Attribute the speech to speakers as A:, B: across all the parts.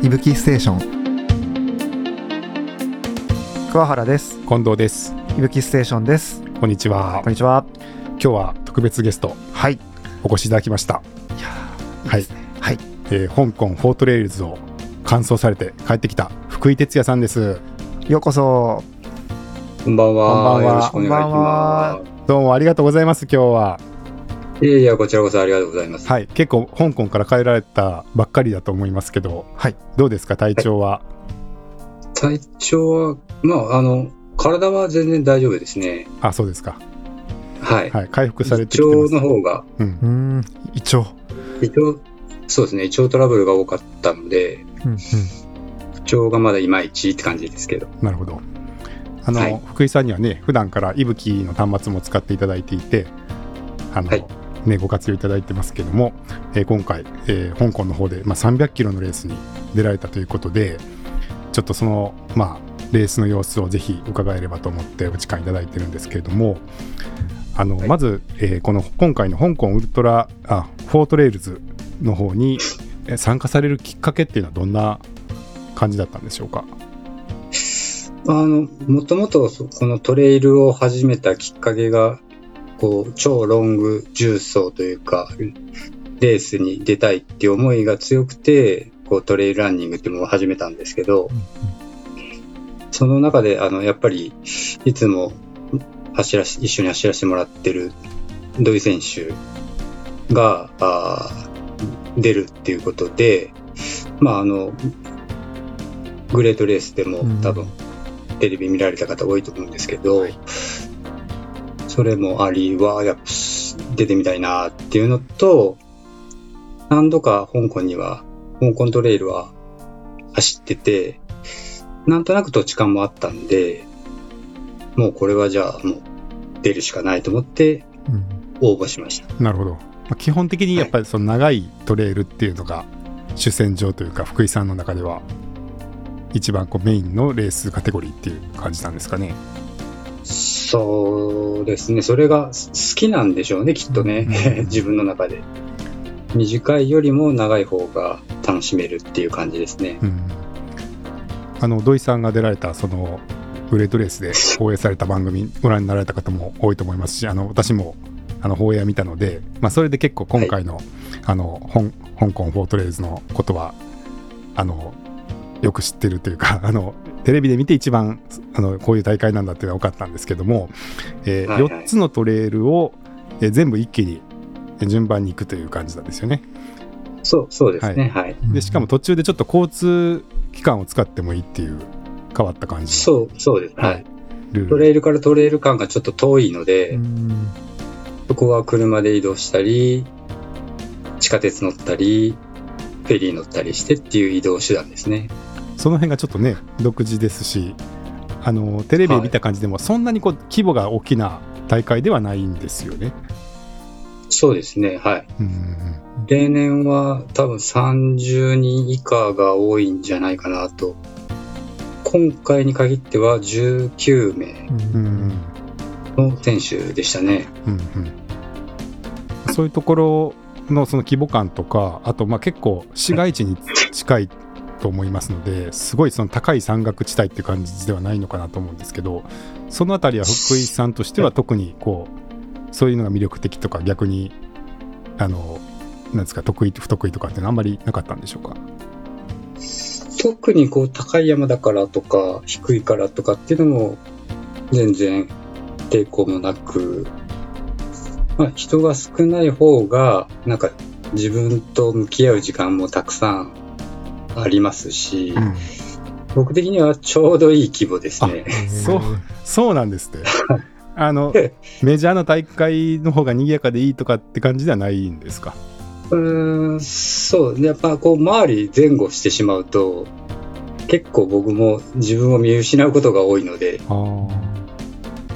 A: いぶきステーション。桑原です。
B: 近藤です。
A: いぶきステーションです。
B: こんにちは。
A: こんにちは。
B: 今日は特別ゲスト
A: はい。
B: お越しいただきました。
A: いや
B: はい、
A: はい。
B: えー香港フォートレイルズを完走されて帰ってきた福井哲也さんです。
A: ようこそ。
C: こんばんは。
B: こんばんは。
C: よろしくお願いし
A: こんばんは
C: ま
B: どうもありがとうございます今日は。
C: す。いやいや、こちらこそありがとうございます。
B: はい。結構香港から帰られたばっかりだと思いますけど。
A: はい。
B: どうですか？体調は、
C: 体調は、まあ、あの、体は全然大丈夫ですね。
B: あそうですか。
C: はい。
B: はい。回復されて
C: 胃
B: きてます。
C: 腸の方が、
B: うん。
A: 胃腸。
C: 胃腸、そうですね、胃腸トラブルが多かったので、
A: うんうん。
C: 胃腸がまだいまいちって感じですけど。
B: なるほど。あの、
C: はい。
B: 福井さんにはね普段からいぶきの端末も使っていただいていてあの、
C: はい
B: ね、ご活用いただいてますけども、えー今回、えー香港の方で、まあ、300キロのレースに出られたということでちょっとその、まあ、レースの様子をぜひ伺えればと思ってお時間いただいてるんですけれどもあの、
C: はい。
B: まず、えーこの今回の香港ウルトラあフォートレールズの方にえー参加されるきっかけっていうのはどんな感じだったんでしょうか？
C: あの、もともとそこのトレイルを始めたきっかけが、こう、超ロング重走というか、レースに出たいっていう思いが強くて、こう、トレイルランニングっていうのを始めたんですけど、その中で、あの、やっぱり、いつも走らし、一緒に走らせてもらってる土井選手が、あー出るっていうことで、まあ、あの、グレートレースでも
A: うん。
C: 多分、テレビ見られた方多いと思うんですけど、それもありは、やっぱ出てみたいなっていうのと、何度か香港には、香港トレイルは走ってて、なんとなく土地勘もあったんで、もうこれはじゃあもう出るしかないと思って
A: うん
C: 応募しました。
B: なるほど、まあ、基本的にやっぱりその長いトレイルっていうのが主戦場というか福井さんの中では一番こうメインのレースカテゴリーっていう感じなんですかね。
C: そうですね。それが好きなんでしょうね、きっとね。
B: うん
C: 自分の中で。短いよりも長い方が楽しめるっていう感じですね。
B: うん、あの土井さんが出られたそのグレートレースで 放映された番組ご覧になられた方も多いと思いますしあの私もあの放映は見たので、まあ、それで結構今回の,、あの香香港フォートレーズのことはあのよく知ってるというかあのテレビで見て一番あのこういう大会なんだっていうのは分かったんですけども、えー
C: はいはい
B: 4つのトレイルを、えー全部一気にえー順番に行くという感じなんですよね。
C: そう、そうですね。はい。
B: でしかも途中でちょっと交通機関を使ってもいいっていう変わった感じの
C: そう、そうです。はい。
B: ルール
C: トレイルからトレイル間がちょっと遠いので、
A: うん
C: そこは車で移動したり、地下鉄乗ったり、フェリー乗ったりしてっていう移動手段ですね。
B: その辺がちょっとね独自ですしあのテレビで見た感じでもそんなにこう規模が大きな大会ではないんですよね。
C: そうですね。はい。例年は多分30人以下が多いんじゃないかなと。今回に限っては19名の選手でしたね。
B: うんうんそういうところのその規模感とかあとまあ結構市街地に近いと思いますのですごいその高い山岳地帯っていう感じではないのかなと思うんですけどそのあたりは福井さんとしては特にこうそういうのが魅力的とか逆にあのなんですか得意不得意とかってあんまりなかったんでしょうか？
C: 特にこう高い山だからとか低いからとかっていうのも全然抵抗もなく、まあ、人が少ない方がなんか自分と向き合う時間もたくさんありますし、
B: うん。
C: 僕的にはちょうどいい規模ですね。
B: そうそうなんですって。あのメジャーな大会の方が賑やかでいいとかって感じではないんですか？
C: うーんそう。やっぱこう周り前後してしまうと結構僕も自分を見失うことが多いので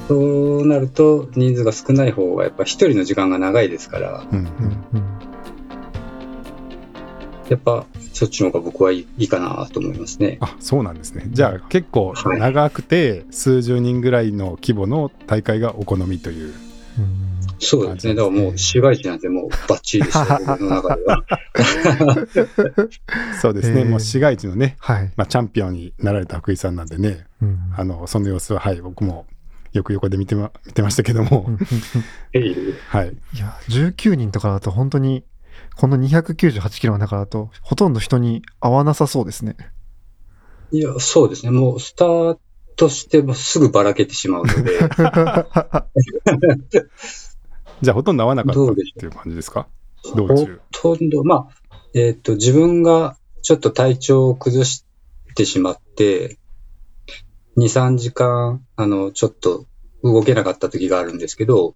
C: そうなると人数が少ない方がやっぱ一人の時間が長いですから。
B: うん
A: うんうん。
C: やっぱそっちの方が僕はいいかなと思いますね。
B: あそうなんですね。じゃあ結構長くて数十人ぐらいの規模の大会がお好みという、
A: うん。
C: そうですね。だからもう市街地なんてもうバッチリですよ、僕の中では。
B: そうですね、
A: へー。
B: もう市街地のね、
A: はい。
B: まあ、チャンピオンになられた福井さんなんでね、
A: うん。
B: あのその様子は、はい、僕もよく横で見てま見てましたけども、はい、
A: いや、19人とかだと本当に、この298キロの中だと、ほとんど人に合わなさそうですね。
C: いや、そうですね。もうスタートしてもすぐばらけてしまうので、
B: じゃあほとんど合わなかったっていう感じですか？道
C: ほ
B: 中。
C: とんど、まあ、えっ、と、自分がちょっと体調を崩してしまって、2、3時間、あの、ちょっと動けなかった時があるんですけど、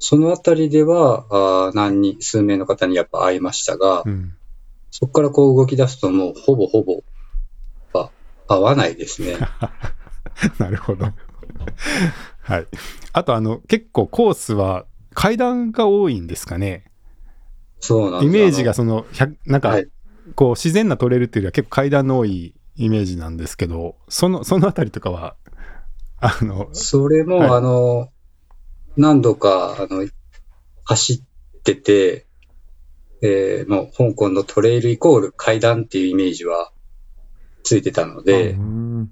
C: そのあたりでは、あー何人、数名の方にやっぱ会いましたが、
B: うん、
C: そこからこう動き出すともうほぼほぼ、あ合わないですね。
B: なるほど。はい。あと、あの、結構コースは階段が多いんですかね。
C: そうなんです
B: イメージがその、100なんか、
C: はい
B: こう、自然なトレイルっていうよりは結構階段の多いイメージなんですけど、その、そのあたりとかは、あの、
C: それも、
B: はい
C: あの、何度か、あの、走ってて、えーもう香港のトレイルイコール階段っていうイメージはついてたので
A: う、ん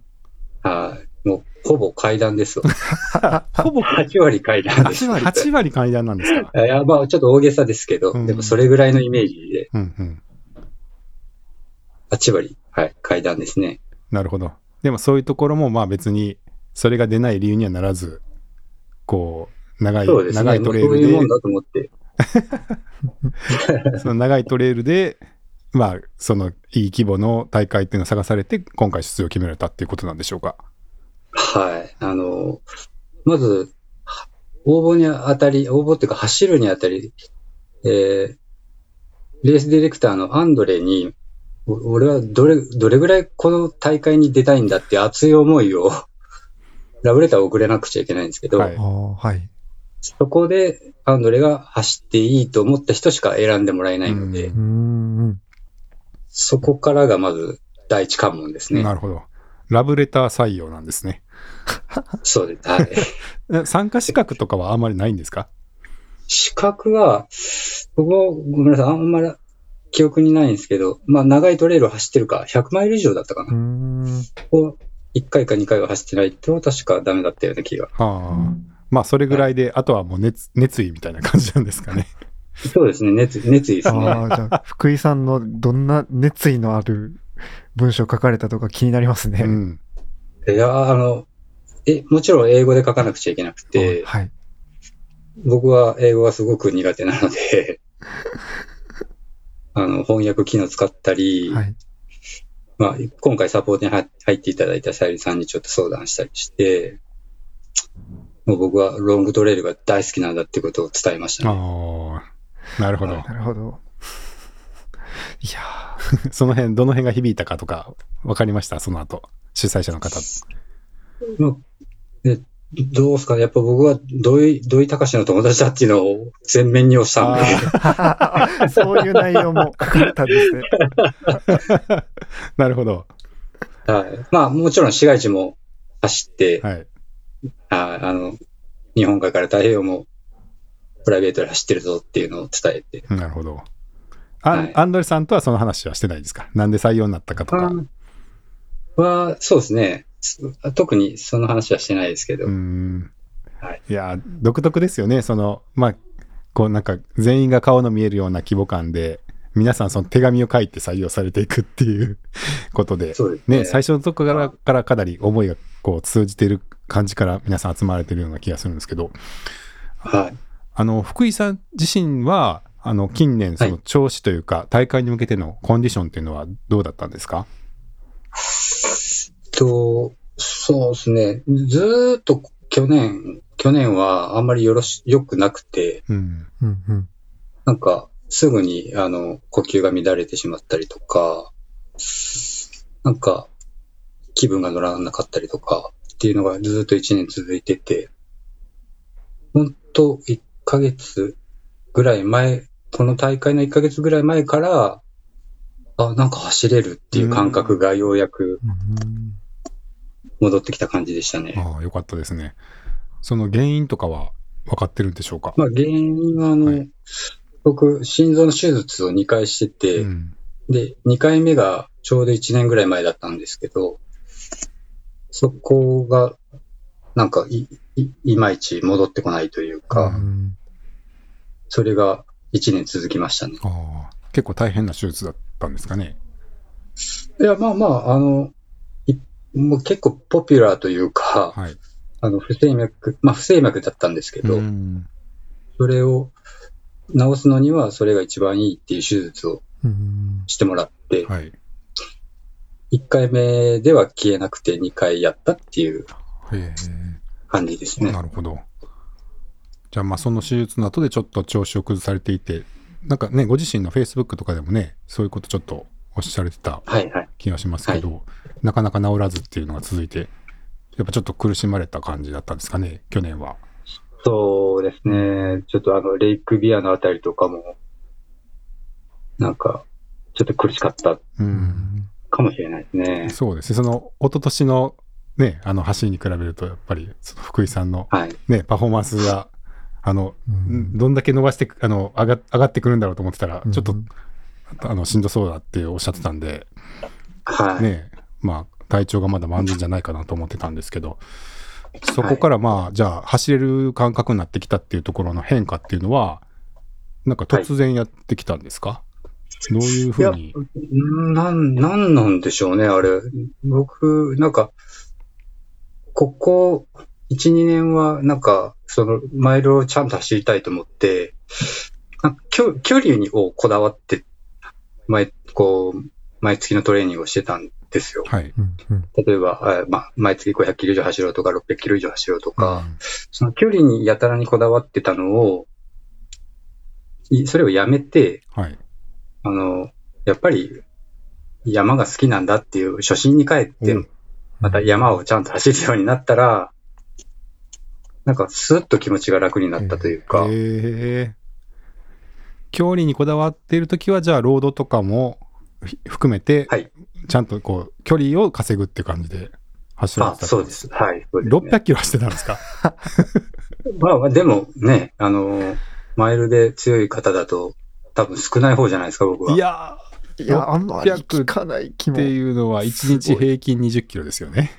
C: はいもうほぼ階段ですわ。
B: ほぼ
C: 8割階段です。
B: 8割 ,8 割階段なんですか？
C: いや、まあちょっと大げさですけど、
B: うん
C: でもそれぐらいのイメージで、
B: うんうん。
C: 8割、はい、階段ですね。
B: なるほど。でもそういうところもまあ別にそれが出ない理由にはならず、こう、長い、
C: そうですね。
B: 長いトレイルで
C: そういうもん、だと思って。
B: その長いトレイルで、まあ、そのいい規模の大会っていうのを探されて、今回出場を決められたっていうことなんでしょうか。
C: はい。あの、まず、は応募にあたり、応募っていうか走るにあたり、えー、レースディレクターのアンドレに、お俺はどれ、どれぐらいこの大会に出たいんだって熱い思いを、ラブレターを送れなくちゃいけないんですけど、
B: はい。
C: そこでアンドレが走っていいと思った人しか選んでもらえないので。そこからがまず第一関門ですね。
B: なるほど。ラブレター採用なんですね。
C: そうです。はい。
B: え参加資格とかはあんまりないんですか？
C: 資格は、僕もごめんなさい、あんまり記憶にないんですけど、まあ長いトレイルを走ってるか、100マイル以上だったかな。
A: ん。
C: を1回か2回は走ってないと確かダメだったような気が。
B: はあ。まあ、それぐらいで、あとはもう熱熱意みたいな感じなんですかね。
C: そうですね、熱熱意ですね。
A: ああ、じゃあ、福井さんのどんな熱意のある文章書かれたとか気になりますね。
B: うん。
C: いや、あの、え、もちろん英語で書かなくちゃいけなくて、
A: はい。
C: 僕は英語がすごく苦手なので、あの、翻訳機能使ったり、
A: はい。
C: まあ、今回サポートに入入っていただいたさゆりさんにちょっと相談したりして、もう僕はロングトレイルが大好きなんだってことを伝えましたね。
B: ああ。なるほど。
C: はい
A: なるほど。いや
B: その辺、どの辺が響いたかとか、わかりました？その後。主催者の方。
C: まあえどうですか？ねやっぱ僕は土井、土井隆の友達だっていうのを全面に押したんで、
A: ー そういう内容も書かれたんですね。
B: なるほど。
C: はい。まあもちろん市街地も走って、
B: はい。
C: ああの、日本海から太平洋もプライベートで走ってるぞっていうのを伝えて、
B: なるほど。アン,、
C: はい
B: アンドレさんとはその話はしてないですか？なんで採用になったかとか。
C: は、そうですね。特にその話はしてないですけど、
B: うーん。
C: はい
B: いや、独特ですよね。その、まあ、こうなんか全員が顔の見えるような規模感で、皆さんその手紙を書いて採用されていくっていうことで、
C: ですね。
B: ね、最初のとこからからかなり思いがこう通じている感じから皆さん集まれてるような気がするんですけど、
C: はい。
B: あの、福井さん自身は、あの、近年、その
C: はい
B: 調子というか、大会に向けてのコンディションっていうのはどうだったんですか？
C: と、そうですね。ずーっと去年、去年はあんまりよろし、良くなくて、
B: うん。
A: うんうん。
C: なんか、すぐに、あの、呼吸が乱れてしまったりとか、なんか、気分が乗らなかったりとか、っていうのがずーっと1年続いてて、ほんと、1ヶ月ぐらい前、この大会の1ヶ月ぐらい前から、あ、なんか走れるっていう感覚がようやく
A: うん
C: 戻ってきた感じでしたね。
B: ああ、よかったですね。その原因とかは分かってるんでしょうか？
C: まあ、原因は、あの、
B: はい
C: 僕、心臓の手術を2回してて、
B: うん。
C: で、2回目がちょうど1年ぐらい前だったんですけど、そこが、なんかい、い、いまいち戻ってこないというか、
A: うん
C: それが1年続きましたね。
B: 結構大変な手術だったんですかね？
C: いや、まあまあ、あの、いもう結構ポピュラーというか、
B: はい。
C: あの、不整脈、まあ不整脈だったんですけど、
B: うん
C: それを治すのにはそれが一番いいっていう手術を
A: うん
C: してもらって、
B: はい。
C: 1回目では消えなくて2回やったっていう
B: へ
C: 感じです
B: え、
C: ね。
B: なるほど。じゃあ、まあ、その手術の後でちょっと調子を崩されていて、なんかね、ご自身の Facebook とかでもね、そういうことちょっとおっしゃれてた。気がしますけど、なかなか治らずっていうのが続いて、やっぱちょっと苦しまれた感じだったんですかね、去年は。
C: そうですね。ちょっとあの、レイクビアのあたりとかも、なんか、ちょっと苦しかったかもしれないですね。
B: そうですね。その、一昨年のね、あの走りに比べると、やっぱり、その福井さんの
C: はい。
B: ね、パフォーマンスが、あの、
A: うん
B: どんだけ伸ばしてく、あの、上が上がってくるんだろうと思ってたら、ちょっと、
A: うん
B: あの、しんどそうだっておっしゃってたんで、
C: はい。
B: ね、まあ、体調がまだ万全じゃないかなと思ってたんですけど、そこからまあ、じゃあ、走れる感覚になってきたっていうところの変化っていうのは、なんか突然やってきたんですか、どういうふうに？
C: んなん、なんなんでしょうね、あれ。僕、なんか、ここ1、2年は、なんか、その、マイルをちゃんと走りたいと思って、なんか距距離にをこだわって、毎、こう、毎月のトレーニングをしてたんですよ。
B: はい。
C: 例えば、あまあ、毎月500キロ以上走ろうとか、600キロ以上走ろうとか、
B: うん
C: その距離にやたらにこだわってたのを、いそれをやめて、
B: はい。
C: あの、やっぱり山が好きなんだっていう初心に帰って
B: うん、
C: また山をちゃんと走るようになったら、なんかスッと気持ちが楽になったというか、
B: へえ。距離にこだわっているときは、じゃあ、ロードとかもひ含めて、
C: はい。
B: ちゃんとこう、距離を稼ぐって感じで走られ
C: あ
B: てた
C: そうです。はい。ね。
B: 600キロ走ってたんですか？
C: ま あまあ、でもね、あの、マイルで強い方だと、多分少ない方じゃないですか、僕は。
B: いや
A: いや、あんまり聞かない気
B: ー、っ
A: も。
B: ていうのは、1日平均20キロですよね。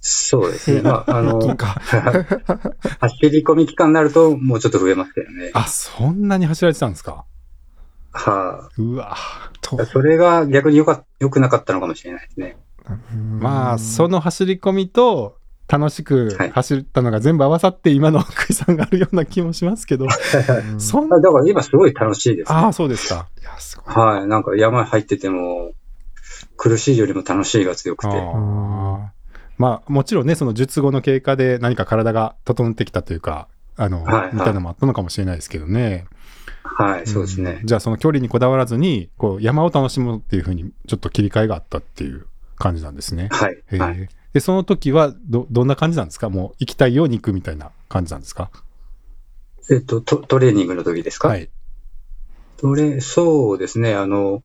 C: そうですね。まあ、あの、
B: か。
C: 走り込み期間になると、もうちょっと増えますけどね。
B: あ、そんなに走られてたんですか？
C: は
B: うわ
C: それが逆によか、良くなかったのかもしれないですね。
B: まあ、その走り込みと、楽しく
C: はい
B: 走ったのが全部合わさって今の福井さんがあるような気もしますけど、
A: うん
B: そん
C: あだから今すごい楽しいです、ね。
B: ああ、そうですか。
A: いや、すごい。
C: はい。なんか山入ってても、苦しいよりも楽しいが強くて。
B: ああまあ、もちろんね、その術後の経過で何か体が整ってきたというか、あの、
C: はいはい
B: みたいなのもあったのかもしれないですけどね。
C: はい、そうですね。
B: じゃあ、その距離にこだわらずに、こう、山を楽しむっていうふうに、ちょっと切り替えがあったっていう感じなんですね。
C: はい。
B: へえ
C: はい。
B: で、その時は、ど、どんな感じなんですか？もう、行きたいように行くみたいな感じなんですか？
C: えっと、トトレーニングの時ですか？
B: はい。
C: トレ、そうですね。あの、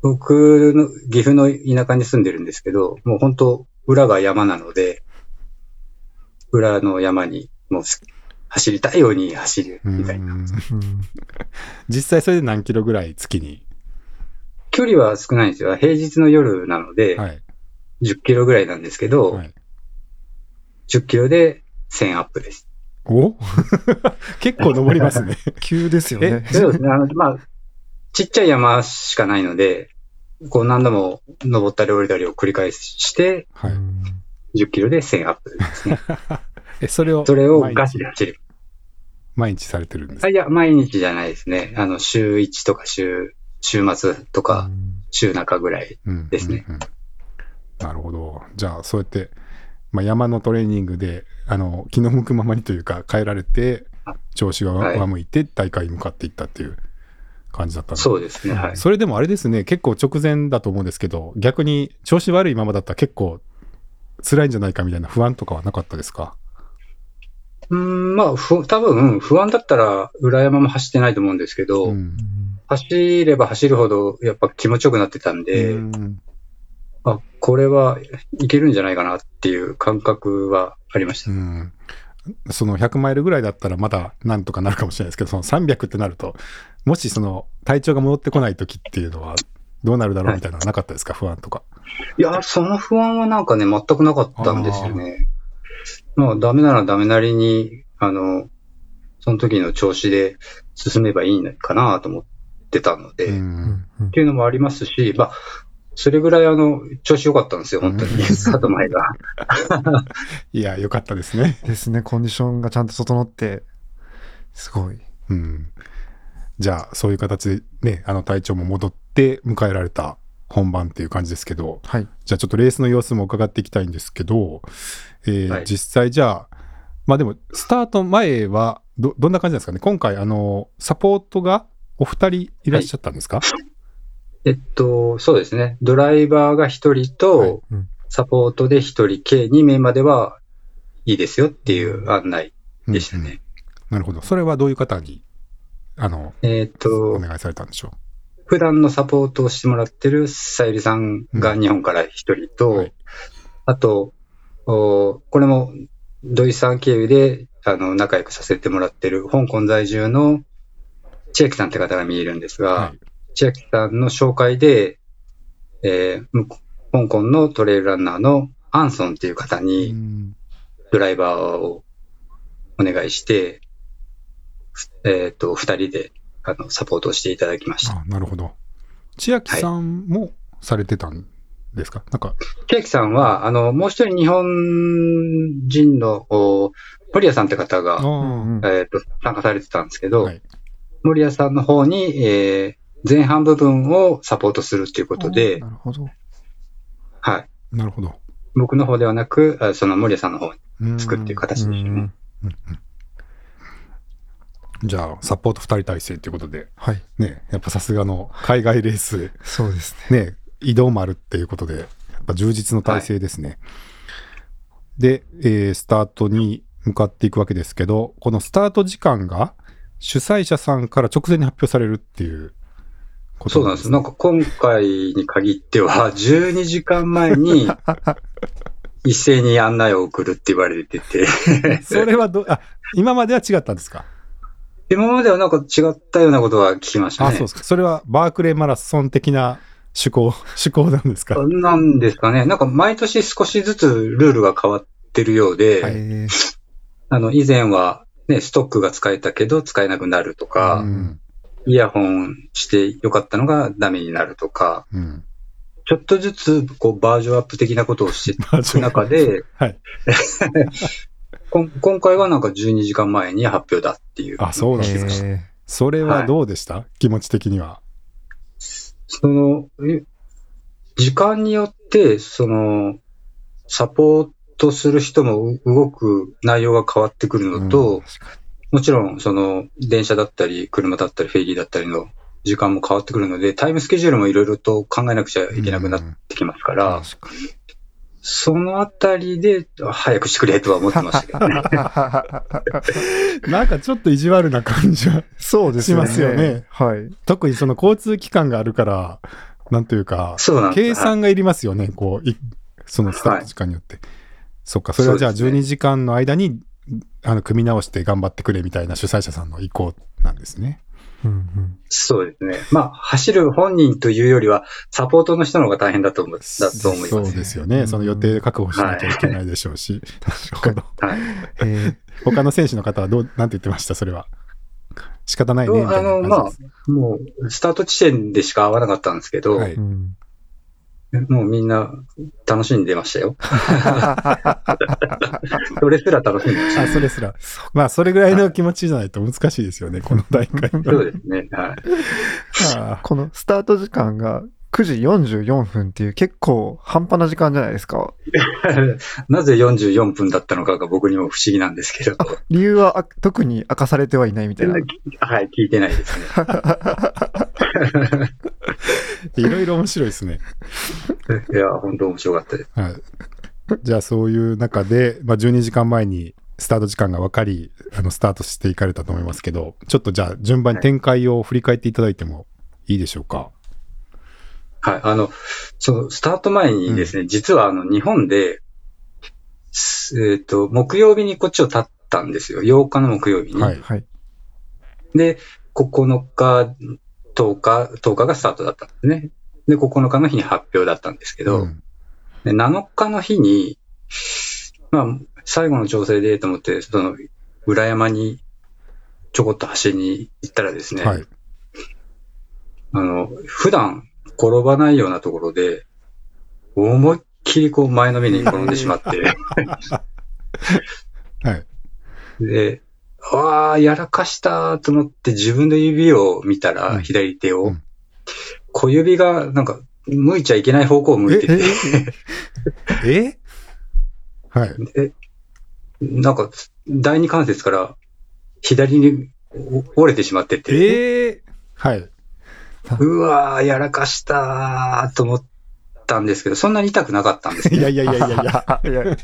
C: 僕の岐阜の田舎に住んでるんですけど、もう本当裏が山なので、裏の山にもうす走りたいように走るみたいな。
B: 実際それで何キロぐらい月に？
C: 距離は少ないんですよ。平日の夜なので、
B: はい。
C: 10キロぐらいなんですけど、
B: はい、
C: 10キロで1000アップです。
B: お？結構登りますね。
A: 急ですよね。
C: そうですね。あの、まあ、ちっちゃい山しかないので、こう何度も登ったり降りたりを繰り返して、
B: はい。
A: うん
C: 10キロで1000アップですね。
B: え、それを、
C: それをガチで走る。
B: 毎日されてるんです
C: あいや、毎日じゃないですね。あの、週1とか週、週末とか、週中ぐらい。
B: うん
C: ですね
B: うんうんなるほど。じゃあ、そうやって、まあ、山のトレーニングで、あの、気の向くままにというか、変えられて、調子が
C: はい。
B: 上向いて、大会に向かっていったっていう感じだったんで
C: そうですね。はい。
B: それでもあれですね、結構直前だと思うんですけど、逆に調子悪いままだったら結構辛いんじゃないかみたいな不安とかはなかったですか？
C: うーん、まあ、ふ、多分、不安だったら、裏山も走ってないと思うんですけど、
B: うん
A: うん。
C: 走れば走るほど、やっぱ気持ちよくなってたんで、
B: うん
C: あ、これはいけるんじゃないかなっていう感覚はありました。
B: うんその100マイルぐらいだったらまだなんとかなるかもしれないですけど、その300ってなると、もしその体調が戻ってこない時っていうのは、どうなるだろうみたいなのはなかったですか、不安とか。
C: いや、その不安はなんかね、全くなかったんですよね。まあ、ダメならダメなりに、あの、その時の調子で進めばいいのかなと思ってたので、
B: う
C: っ
B: ん。
A: うん
C: ていうのもありますし、まあ、それぐらいあの、調子良かったんですよ、本当に。
B: うん
C: スタート前が。
B: いや、よかったですね。
A: ですね、コンディションがちゃんと整って、すごい。
B: うん。じゃあ、そういう形でね、あの体調も戻って迎えられた本番っていう感じですけど、
A: はい。
B: じゃあちょっとレースの様子も伺っていきたいんですけど、えー
C: はい
B: 実際じゃあ、まあでも、スタート前はど、どんな感じなんですかね？今回、あの、サポートがお二人いらっしゃったんですか、
C: えっと、そうですね。ドライバーが一人と、
B: はい
A: うん
C: サポートで一人、計2名まではいいですよっていう案内でした
B: うんうん
C: ね。
B: なるほど。それはどういう方に、あの、
C: えっ
B: お
C: と、
B: 願いされたんでしょ
C: 普段のサポートをしてもらってるさゆりさんが日本から一人と、
B: はい
C: あと、おこれも土井さん経由であの仲良くさせてもらってる香港在住の千秋さんって方が見えるんです
B: う。
C: が、
B: はい。
C: 千秋さんの紹介で、えー香港のトレイルランナーのアンソンっていう方
B: う
C: に
B: ん。
C: ドライバーをお願いして、えっ、と、二人であのサポートをしていただきました。
B: あなるほど。千秋さんもされてたんですか、なんか、
C: 千秋さんは、あの、もう一人日本人の、お森谷さんって方
B: あ
C: が、
B: ー
C: えっ、と、参加されてたんですけど、
B: はい。
C: 森谷さんの方に、えー前半部分をサポートするっていうことで
A: な、るほど。
C: はい。
B: なるほど。
C: 僕の方ではなく、あその森谷さんの方に
B: うん
C: 作っていう形でしたね。
A: うん
B: うんうんじゃあ、サポート2人体制ということで、
A: はい。
B: ね、やっぱさすがの海外レース、
A: そうですね。
B: ね、移動もあるっていうことで、やっぱ充実の体制ですね。で、えースタートに向かっていくわけですけど、このスタート時間が主催者さんから直前に発表されるっていう
C: そうなんです。なんか今回に限っては、12時間前に一斉に案内を送るって言われてて、
B: それはど、あ、今までは違ったんですか？
C: 今まではなんか違ったようなことは聞きました
B: あ、
C: ね。
B: そうですか。それはバークレーマラソン的な趣向、趣向なんですか？
C: なんですかね。なんか毎年少しずつルールが変わってるようで、あの、以前はね、ストックが使えたけど使えなくなるとか、
B: うん。
C: イヤホンしてよかったのがダメになるとか、
B: うん。
C: ちょっとずつこうバージョンアップ的なことをしていく中で、
B: はい。
C: こん今回はなんか12時間前に発表だっていう。
B: あ、そうなんですか。
A: え
B: それはどうでした、気持ち的には。
C: その、え時間によって、その、サポートする人もう動く内容が変わってくるのと、
A: ー確か
C: もちろん、その、電車だったり、車だったり、フェリーだったりの時間も変わってくるので、タイムスケジュールもいろいろと考えなくちゃいけなくなってきますから、
A: に確かに
C: そのあたりで、早くしてくれとは思ってましたけどね。
B: なんかちょっと意地悪な感じは、
A: そうですよね。
B: しますよね
A: はい。
B: 特にその交通機関があるから、なんというか、
C: そうなん
B: 計算がいりますよね、こう、いそのスタート時間によって。そっか、それはじゃあ
C: そうですね
B: 12時間の間に、あの、組み直して頑張ってくれみたいな主催者さんの意向なんですね。
A: うんうん
C: そうですね。まあ、走る本人というよりは、サポートの人の方が大変だと思う、だと思い
B: そう
C: ます。
B: ですよね。
A: うん
B: その予定確保しなきゃいけないでしょうし。なるほど。
C: はい。
A: え
B: 他の選手の方はどう、なんて言ってました、それは。仕方ないね、
C: あの、まあもう、スタート地点でしか会わなかったんですけど、
B: はい
A: ーうん
C: もうみんな楽しんでましたよ。それすら楽しんでました。
B: あ、それすら。まあ、それぐらいの気持ちじゃないと難しいですよね、この大会は。
C: そうですね。はい。
B: あ
A: このスタート時間が9時44分っていう結構半端な時間じゃないですか。
C: なぜ44分だったのかが僕にも不思議なんですけど、
A: 理由はあ特に明かされてはいないみたいな。
C: はい、聞いてないですね。
B: いろいろ面白いですね。
C: いや、本当面白かったです。
B: はい。じゃあ、そういう中で、まあ、12時間前にスタート時間が分かり、あの、スタートしていかれたと思いますけど、ちょっとじゃあ、順番に展開を振り返っていただいてもいいでしょうか？
C: はい。あの、その、スタート前にですね、実はあの、日本で、すえっ、と、木曜日にこっちを立っったんですよ。8日の木曜日に。
B: はい。
A: はい。
C: で、9日、10日、10日がスタートだったんですね。で、9日の日に発表だったんですけど、
B: うん
C: で7日の日に、まあ、最後の調整でと思って、その、裏山にちょこっと走りに行ったらですね、
B: はい。
C: あの、普段転ばないようなところで、思いっきりこう前のめりに転んでしまって、
B: はい。
C: で、ああ、やらかしたと思って自分の指を見たら、
B: うん
C: 左手を、
B: うん
C: 小指がなんか、向いちゃいけない方向を向いてて、
B: えはい。
C: でなんか、第二関節から左にお折れてしまってて、
B: ええはい。
C: うわー、やらかしたーと思ったんですけど、そんなに痛くなかったんですね。
B: いやいやいやいやいや、
A: い や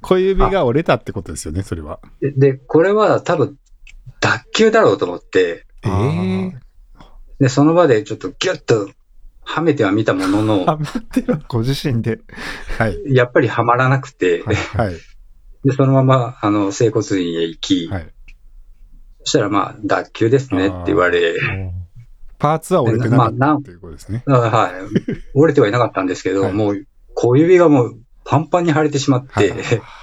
B: 小指が折れたってことですよね、それは。
C: で、でこれは多分、脱臼だろうと思って、
B: ええ
C: で、その場でちょっとギュッとはめてはみたものの、
B: あ、待ってよ。
A: ご自身で。
B: はい。
C: やっぱりはまらなくて、
A: はい
B: はい。
C: で、そのまま、あの、整骨院へ行き、
B: はい。
C: そしたらまあ、脱臼ですねって言われ、
B: パーツは折れてなかったということですね。
C: あはい。折れてはいなかったんですけど、
B: はい
C: もう、小指がもう、パンパンに腫れてしまって、
B: はい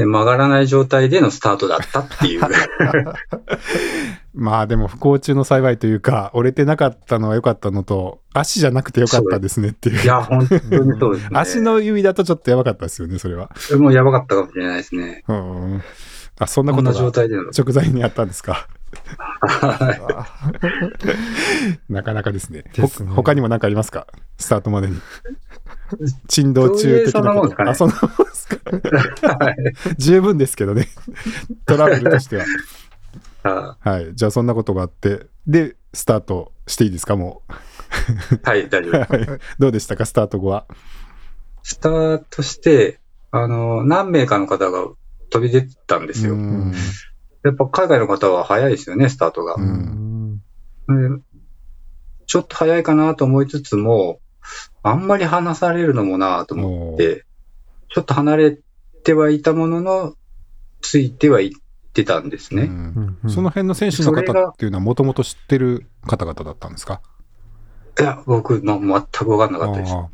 C: で、曲がらない状態でのスタートだったっていう。
B: まあでも不幸中の幸いというか、折れてなかったのは良かったのと、足じゃなくて良かったですねっていう。
C: いや、本当にそうですね。
B: 足の指だとちょっとやばかったですよね、それは。
C: もうやばかったかもしれないですね。
B: うん。あ、そんな
C: こ
B: とが。直前にあったんですか？
C: はい
B: なかなかですね。
A: ですね
B: ほ他にも何かありますか？スタートまでに。珍道中的なこと。あ、そんなもんですか？
C: はい
B: 十分ですけどね。トラブルとしては。
C: あ
B: はい。じゃあそんなことがあって、で、スタートしていいですか、も
C: はい、大丈
B: う。
C: 夫。
B: はい。どうでしたか、スタート後は。
C: スタートして、あの、何名かの方が飛び出たんですよ。
B: うん
C: やっぱ海外の方は早いですよね、スタートが。ちょっと早いかなと思いつつも、あんまり離されるのもなと思って、ちょっと離れてはいたものの、ついてはいってたんですね。
B: その辺の選手の方っていうのはもともと知ってる方々だったんですか？
C: いや、僕、ま、全くわかんなかったです。
B: あ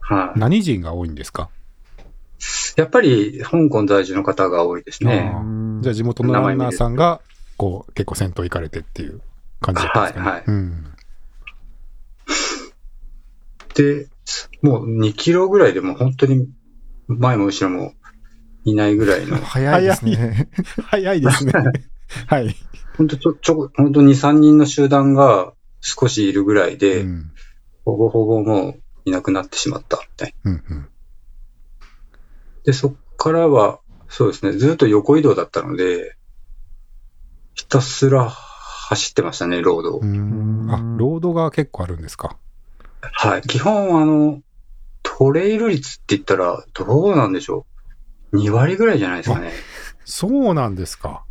C: は
B: ー何人が多いんですか？
C: い。やっぱり、香港在住の方が多いですね。
B: じゃあ地元のランナーさんが、こう、結構先頭行かれてっていう感じだったんですかね。
C: はいはい
B: うん。
C: で、もう2キロぐらいでもう本当に前も後ろもいないぐらいの、
A: 早いですね。
B: 早いですね。はい。
C: 本当ちょ、ちょ、本当2、3人の集団が少しいるぐらいで、
B: うん。
C: ほぼほぼもういなくなってしまったみたいな。
B: うんうん。
C: で、そっからは、そうですね、ずっと横移動だったので、ひたすら走ってましたね、ロードを。
B: うんあ、ロードが結構あるんですか？
C: はい。基本、あの、トレイル率って言ったら、どうなんでしょう。2割ぐらいじゃないですかね。
B: そうなんですか。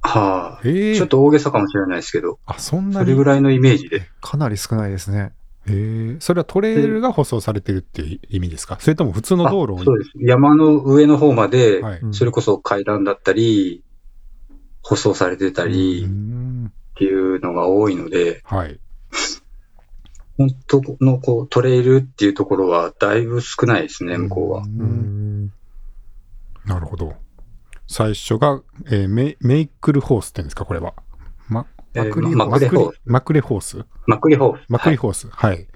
C: はい、
B: ええ
C: ちょっと大げさかもしれないですけど、
B: あ、そんな
C: そ
B: に。
C: れぐらいのイメージで。
A: かなり少ないですね。
B: ええそれはトレイルが舗装されてるっていう意味ですか？それとも普通の道路
C: そうです。山の上の方まで、
B: はい。
A: うん
C: それこそ階段だったり、舗装されてた
B: う
C: り
B: ん
C: っていうのが多いので、
B: はい。
C: 本当のこうトレイルっていうところはだいぶ少ないですね、向こうは。
B: ん
A: うん。
B: なるほど。最初が、えーメメイクルホースって言うんですかこれは。マクリ
C: マクレホース
B: マクレホース？
C: マクリホース。
B: マクリ
C: はい
B: ホース。はい。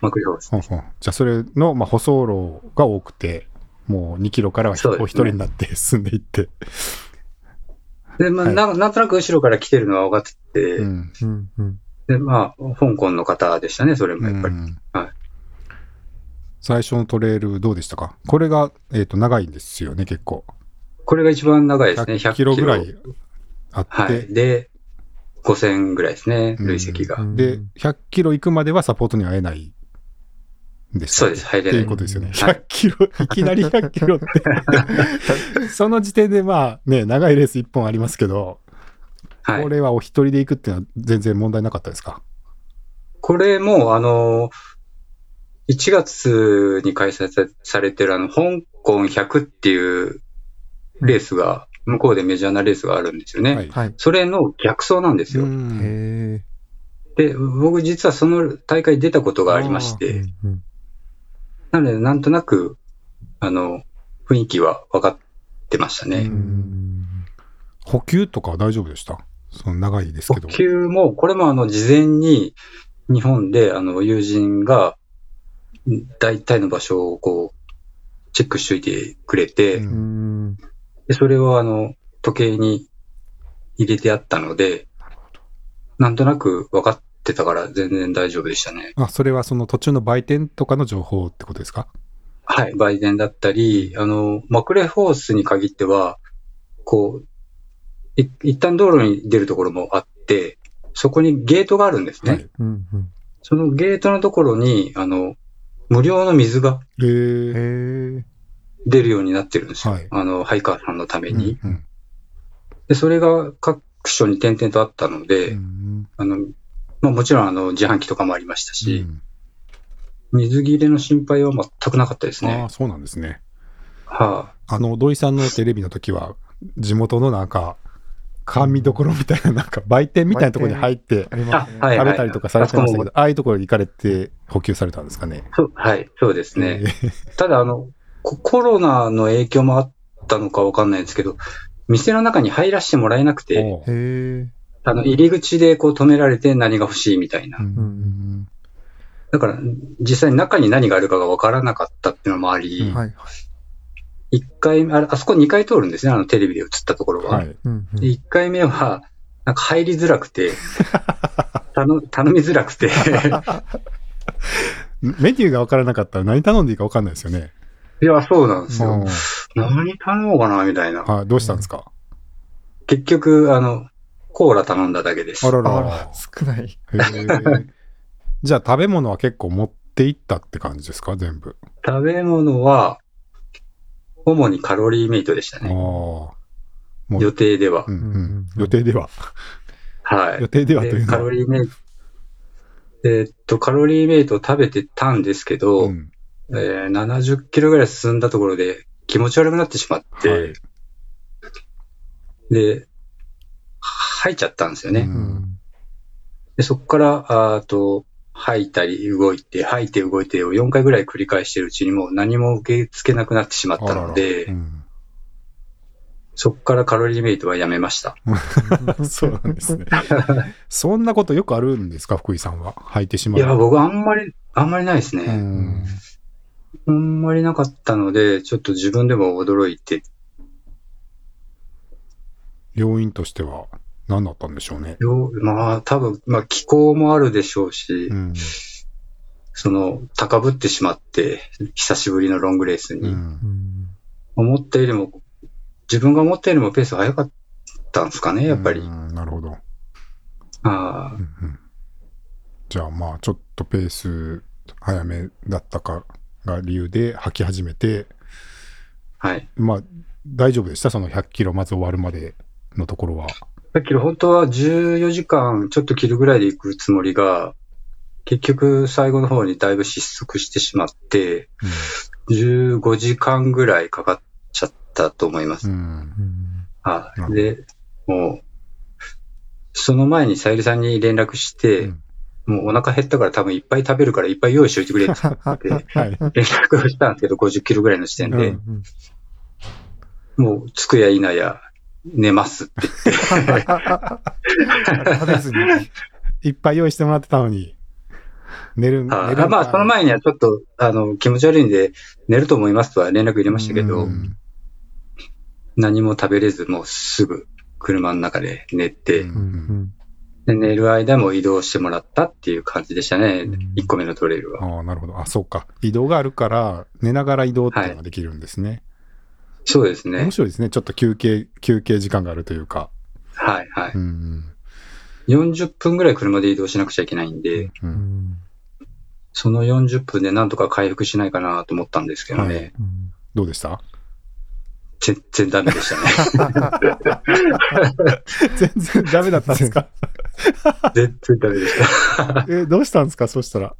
C: マクリホース。
B: ほんほんじゃあ、それの、まあ、舗装路が多くて、もう2キロからはお一人になって進んでいって。
C: で、まあ、
B: はい
C: ななんとなく後ろから来てるのは分かってて、
B: うん。
A: うん。うん。
C: で、まあ、香港の方でしたね、それもやっぱり。
B: うん
C: はい
B: 最初のトレイルどうでしたか？これが、えっ、と、長いんですよね、結構。
C: これが一番長いですね、
B: 100
C: 100
B: キロぐらいあって、
C: はい。で、5000ぐらいですね、
B: うん
C: 累積が。
B: で、100キロ行くまではサポートに会えないんですか？
C: そうです、入れ
B: って
C: ないいう
B: ことですよね。
C: はい
B: 100キロ、いきなり100キロって。その時点でまあね、長いレース1本ありますけど、
C: はい
B: こ。れはお一人で行くっていうのは全然問題なかったですか？
C: これも、あの、1月に開催さされてるあの、香港100っていうレースが、向こうでメジャーなレースがあるんですよね。
B: はい。
A: はい。
C: それの逆走なんですよ。で、僕実はその大会出たことがありまし
A: え。
C: て、
A: うん
C: なのでなんとなく、あの、雰囲気は分かってました
B: う
C: ね。
B: 補給とかは大丈夫でした？その長いですけど。
C: 補給も、これもあの、事前に日本で、あの、友人が、大体の場所をこう、チェックしといてくれて、でそれをあの、時計に入れてあったので、なんとなく分かってたから全然大丈夫でしたね。
B: あ、それはその途中の売店とかの情報ってことですか？
C: はい、売電だったり、あの、マクレホースに限っては、こう、い一旦道路に出るところもあって、そこにゲートがあるんですね。
B: はい。
A: うんうん
C: そのゲートのところに、あの、無料の水が
B: えー
A: へえ。
C: 出るようになってるんですよ。
B: はい
C: あの、ハイカーさんのために。
B: うん
C: で、それが各所に点々とあったので、
B: うん
C: あの、まあもちろんあの、自販機とかもありました
B: う
C: し、
B: ん
C: 水切れの心配は全くなかったですね
B: ああ、。そうなんですね。
C: は
B: あの、土井さんのテレビの時は、地元のなんか、甘味どころみたいな、なんか売店みたいなところに入って
A: ね。
B: 食べたりとかされてましたけ
C: あ
B: ど、ああいうところに行かれて補給されたんですかね。
C: い。そう、はい、そうですね。
B: えー
C: ただ、あの、ココロナの影響もあったのかわかんないんですけど、店の中に入らせてもらえなくて。あの、入り口でこう止められて何が欲しいみたいな
B: う。ん
C: だから、実際に中に何があるかがわからなかったっていうのもあり、
B: うん
A: はい。
C: 一回、あれあそこ2回通るんですね、あのテレビで映ったところは。
B: はい。
A: うんうん
C: で1回目は、なんか入りづらくて、頼頼みづらくて、
B: メニューが分からなかったら何頼んでいいか分かんないですよね。
C: いや、そうなんですよ。
B: うん
C: 何頼もうかな、みたいな。
B: はい、どうしたんですか？
C: 結局、あの、コーラ頼んだだけです。
B: あら
A: あ
B: ら
A: ら、。少ない。
B: じゃあ食べ物は結構持っていったって感じですか？全部。
C: 食べ物は、主にカロリーメイトでした
B: ああ。
C: ね。
B: も
C: 予定では
B: う。んう
A: うん
B: ん、予定では。
C: はい。
B: 予定ではという
C: でカ
B: のは。
C: ロリーメイト、えーっと、カロリーメイトを食べてたんですけど、
B: うん
C: えー70キロぐらい進んだところで気持ち悪くなってしまって、
B: はい
C: で、吐いちゃったんですよね。
B: うん
A: うん
C: でそこから、あーと、吐いたり動いて、吐いて動いてを4回ぐらい繰り返してるうちにもう何も受け付けなくなってしまったので、
B: うん
C: そこからカロリーメイトはやめました。
B: そうなんですね。そんなことよくあるんですか福井さんは。履いてしまう。
C: いや、僕あんまり、あんまりないですね。
B: うん
C: あんまりなかったので、ちょっと自分でも驚いて、
B: 要因としては何だったんでしょうね。
C: よまあ多分、まあ気候もあるでしょうし、
B: うん
C: その、高ぶってしまって、久しぶりのロングレースに、
B: うん
A: うん
C: 思ったよりも、自分が思ったよりもペースが速かったんですかね、やっぱり。
B: うんなるほど。
C: あ
B: うんうんじゃあまあちょっとペース早めだったかが理由で履き始めて、
C: あ、はい。
B: まあ大丈夫でした？その100キロまず終わるまでのところは。
C: だけど本当は14時間ちょっと切るぐらいで行くつもりが、結局最後の方にだいぶ失速してしまって、15時間ぐらいかかっちゃったと思います。
B: うん
A: うん
C: は
B: ないるほど
C: で、もう、その前にさゆりさんに連絡して、
B: うん
C: もうお腹減ったから多分いっぱい食べるからいっぱい用意しといてくれって。連絡をしたんですけど、50キロぐらいの時点で、
A: うん
C: もう着くや否や寝ますって言って、
A: 食べずに。
B: いっぱい用意してもらってたのに、寝る、寝
C: あ
B: る
C: まあその前にはちょっとあの気持ち悪いんで寝ると思いますとは連絡入れましたけど、
B: うん
C: 何も食べれずもうすぐ車の中で寝て、
B: うん
A: うん
C: で寝る間も移動してもらったっていう感じでしたね、
A: うん
C: 1個目のトレイルは。
B: ああ、なるほど。あ、そうか。移動があるから、寝ながら移動っていうのができるんですね。
C: そうですね
B: 面。白いですね。ちょっと休憩、休憩時間があるというか。
C: はいはい。
B: うん。
C: 40分ぐらい車で移動しなくちゃいけないんで、
B: う。
A: うんん
C: その40分でなんとか回復しないかなと思ったんですけどね、
B: はい
A: うん
B: どうでした？
C: 全然ダメでしたね。
B: 全然ダメだったんですか？
C: 全然ダメでした。
B: え、どうしたんですか？そしたら。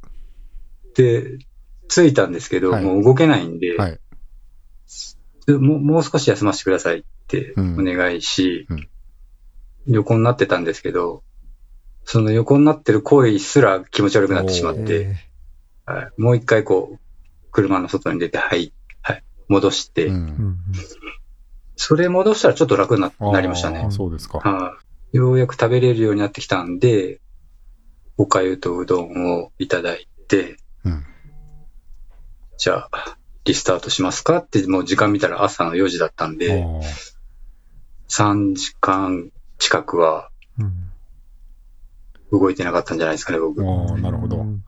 C: で、着いたんですけど、
B: はい
C: もう動けないんで、
B: はい。
C: もうもう少し休ませてくださいってお願いし、
B: うんうん
C: 横になってたんですけど、その横になってる行為すら気持ち悪くなってしまって、
A: え
C: はいもう一回こう、車の外に出て、はい、はい、戻して、
B: うん
C: それ戻したらちょっと楽になりましたね。
B: そうですか。
C: はいようやく食べれるようになってきたんで、おかゆとうどんをいただいて、
B: うん。
C: じゃあ、リスタートしますかって、もう時間見たら朝の4時だったんで、
B: あー
C: 3時間近くは
A: うん
C: 動いてなかったんじゃないですかね、僕。
B: なるほど。
A: うん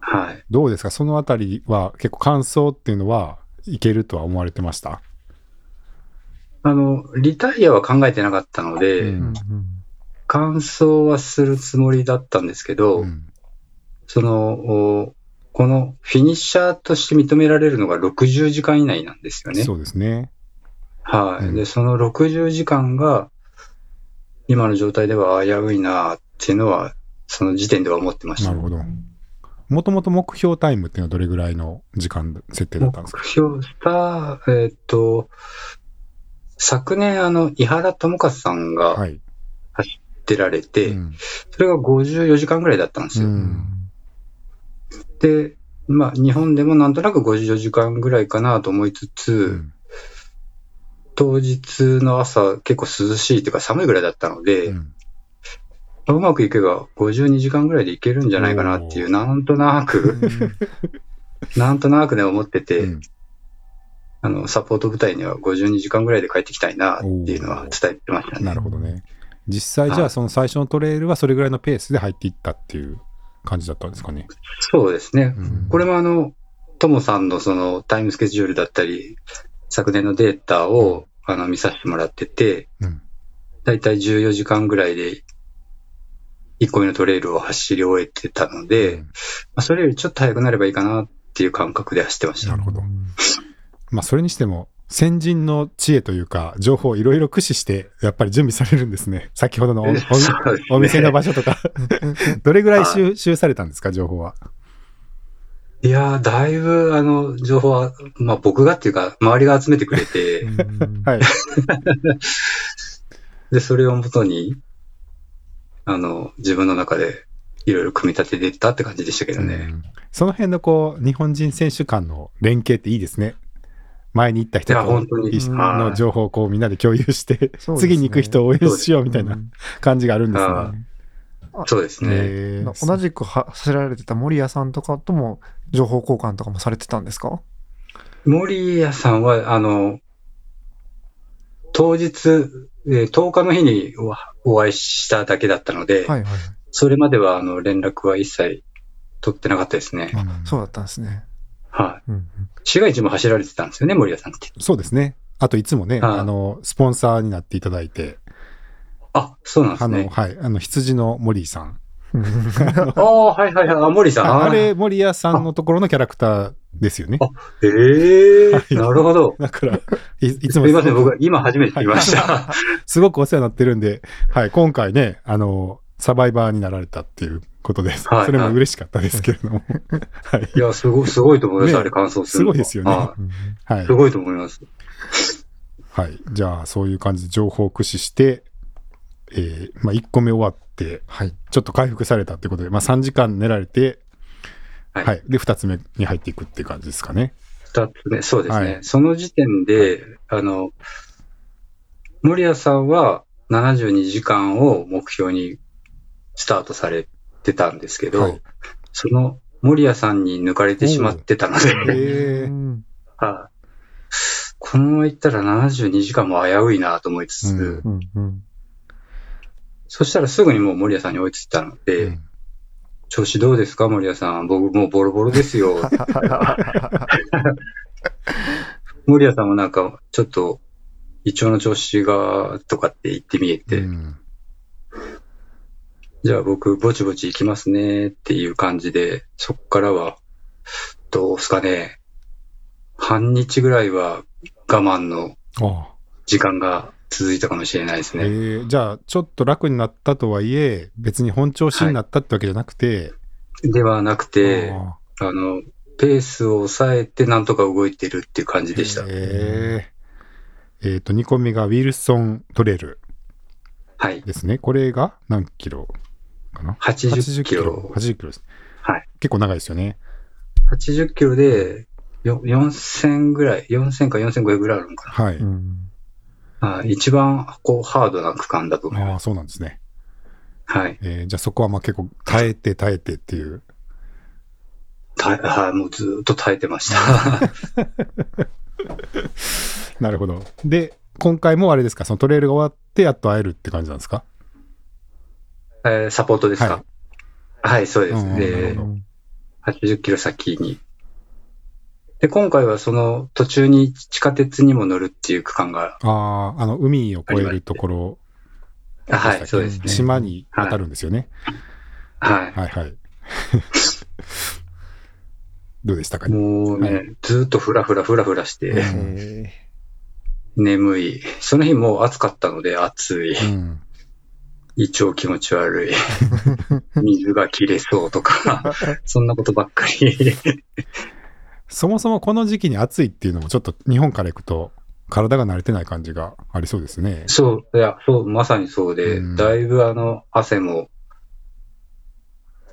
C: はい。
B: どうですか？そのあたりは結構感想っていうのはいけるとは思われてました？
C: あの、リタイアは考えてなかったので、
B: うん
A: うん
C: 完走はするつもりだったんですけど、
B: うん
C: その、おこのフィニッシャーとして認められるのが60時間以内なんですよね。
B: そうですね。
C: はい。
B: うん
C: で、その60時間が、今の状態では危ういなっていうのは、その時点では思ってました。
B: なるほど。もともと目標タイムっていうのはどれぐらいの時間設定だったんですか？
C: 目標した、えーっと、昨年、あの、井原智和さんが
B: はい。
C: 出られて、
B: うん。
C: それが54時間ぐらいだったんですよ。
B: うん。
C: で、まあ、日本でもなんとなく54時間ぐらいかなと思いつつ、
B: うん。
C: 当日の朝結構涼しいというか寒いぐらいだったので、
B: う
C: まくいけば52時間ぐらいでいけるんじゃないかなっていう、なんとなく、なんとなくね思ってて、
B: うん。
C: あの、サポート部隊には52時間ぐらいで帰ってきたいなっていうのは伝えてましたね。
B: なるほどね。実際じゃ
C: はい
B: あその最初のトレイルはそれぐらいのペースで入っていったっていう感じだったんですかね。
C: そうですね。
B: うん
C: これもあの、ともさんのそのタイムスケジュールだったり、昨年のデータをあの見させてもらってて、
B: うん
C: だいたい14時間ぐらいで1個目のトレイルを走り終えてたので、
B: うん
C: まあ、それよりちょっと早くなればいいかなっていう感覚で走ってました。
B: なるほどまあそれにしても先人の知恵というか情報をいろいろ駆使してやっぱり準備されるんですね。先ほどのお
C: ね
B: お店の場所とか どれぐらい収集されたんですか情報は？
C: いやー、だいぶ、あの、情報は、まあ僕がっていうか、周りが集めてくれて、
B: はい。
C: で、それをもとに、あの、自分の中でいろいろ組み立てていったって感じでしたけどね。
B: うんその辺のこう日本人選手間の連携っていいですね。前に行った人の情報をこうみんなで共有して、次に行く人を応援しようみたいな
A: うん
B: 感じがあるんです
C: あ
B: ね。
C: そうですね。
A: 同じくは走られてた森谷さんとかとも情報交換とかもされてたんですか？
C: 森谷さんは、あの、当日、えー10日の日におお会いしただけだったので、
A: はいはい。
C: それまではあの連絡は一切取ってなかったですね。
B: うん
A: そうだったんですね。
C: はい。
A: うんうん
C: 市街地も走られてたんですよね、森谷さんって。
B: そうですね。あといつもね、
C: はい
B: あの、スポンサーになっていただいて、
C: あ、そうなんです
B: あの、
C: ね。
B: はい、あの、羊の森井さん。
A: う ん
C: ああ、はいはいはい。あ、森さん。
B: ああ
C: ー
B: れ、森谷さんのところのキャラクターですよね。
C: ええ
B: はい
C: なるほど。
B: だから、い いつも
C: すみません、僕今初めて聞きました。
B: すごくお世話になってるんで、はい、今回ね、あの、サバイバーになられたっていうことです。
C: はい
B: それも嬉しかったですけれども。はい。
C: いや、すごい、すごいと思います、
B: ね
C: あれ感想するの
B: すごいですよねはい
C: いす。ごいと思います。
B: はい。じゃあ、そういう感じで情報を駆使して、えーまあ、1個目終わって、
A: はい。
B: ちょっと回復されたってことで、まあ、3時間寝られて、は、
C: はいい
B: で、2つ目に入っていくっていう感じですかね。
C: 二つ目、そうですね。
B: はい
C: その時点で、あの、森谷さんは72時間を目標にスタートされてたんですけど、
B: はい。
C: その森谷さんに抜かれてしまってたので、はい。このまま行ったら72時間も危ういなと思いつつ、
B: うん。
A: うんうん。
C: そしたらすぐにもう森谷さんに追いついたので、
B: うん。
C: 調子どうですか森谷さん？僕もうボロボロですよ。森谷さんもなんか、ちょっと、胃腸の調子が、とかって言ってみえて、
B: うん
C: じゃあ僕、ぼちぼち行きますねっていう感じで、そっからは、どうすかね、半日ぐらいは我慢の
B: あ
C: 時間が続いたかもしれないです
B: あえ
C: ね。
B: ーじゃあ、ちょっと楽になったとはいえ、別に本調子になったってわけじゃなくて、
C: ではなくて、
B: あ
C: あの、ペースを抑えてなんとか動いてるっていう感じ
B: ー
C: でした。
B: へえっ、と、2個目がウィルソントレール
C: はい。
B: ですね。これが何キロ？かな
C: ？80キロ。
B: 80キロです。
C: はい。
B: 結構長いですよね。
C: 80キロで、よ4000ぐらい、4000か4500ぐらいあるのか
B: はい。
A: うん。
C: な。はい。一番、こう、ハードな区間だと思い
B: ああ、
C: ます。
B: そうなんですね。
C: はい。
B: えーじゃあそこはまあ結構耐えて耐えてっていう。
C: たはい、もうずーっと耐えてました。
B: なるほど。で、今回もあれですか、そのトレイルが終わってやっと会えるって感じなんですか？
C: えーサポートですか？はい、そうです。
B: うんなる
C: で
B: ほ、
C: 80キロ先に。で、今回はその途中に地下鉄にも乗るっていう区間が、
B: ああ、あの、海を越えるところ
C: あはい、そうですね。
B: 島に当たるんですよね。
C: はい。
B: はいはい。どうでしたか？
C: もうね、
B: は
C: ずーっとふらふらふらふらして、眠い。その日もう暑かったので暑い。
B: うん。
C: 胃腸気持ち悪い。水が切れそうとか、そんなことばっかり。
B: そもそもこの時期に暑いっていうのもちょっと日本から行くと体が慣れてない感じがありそうですね。
C: そう、いや、そう、まさにそうで、
B: うん
C: だいぶあの、汗も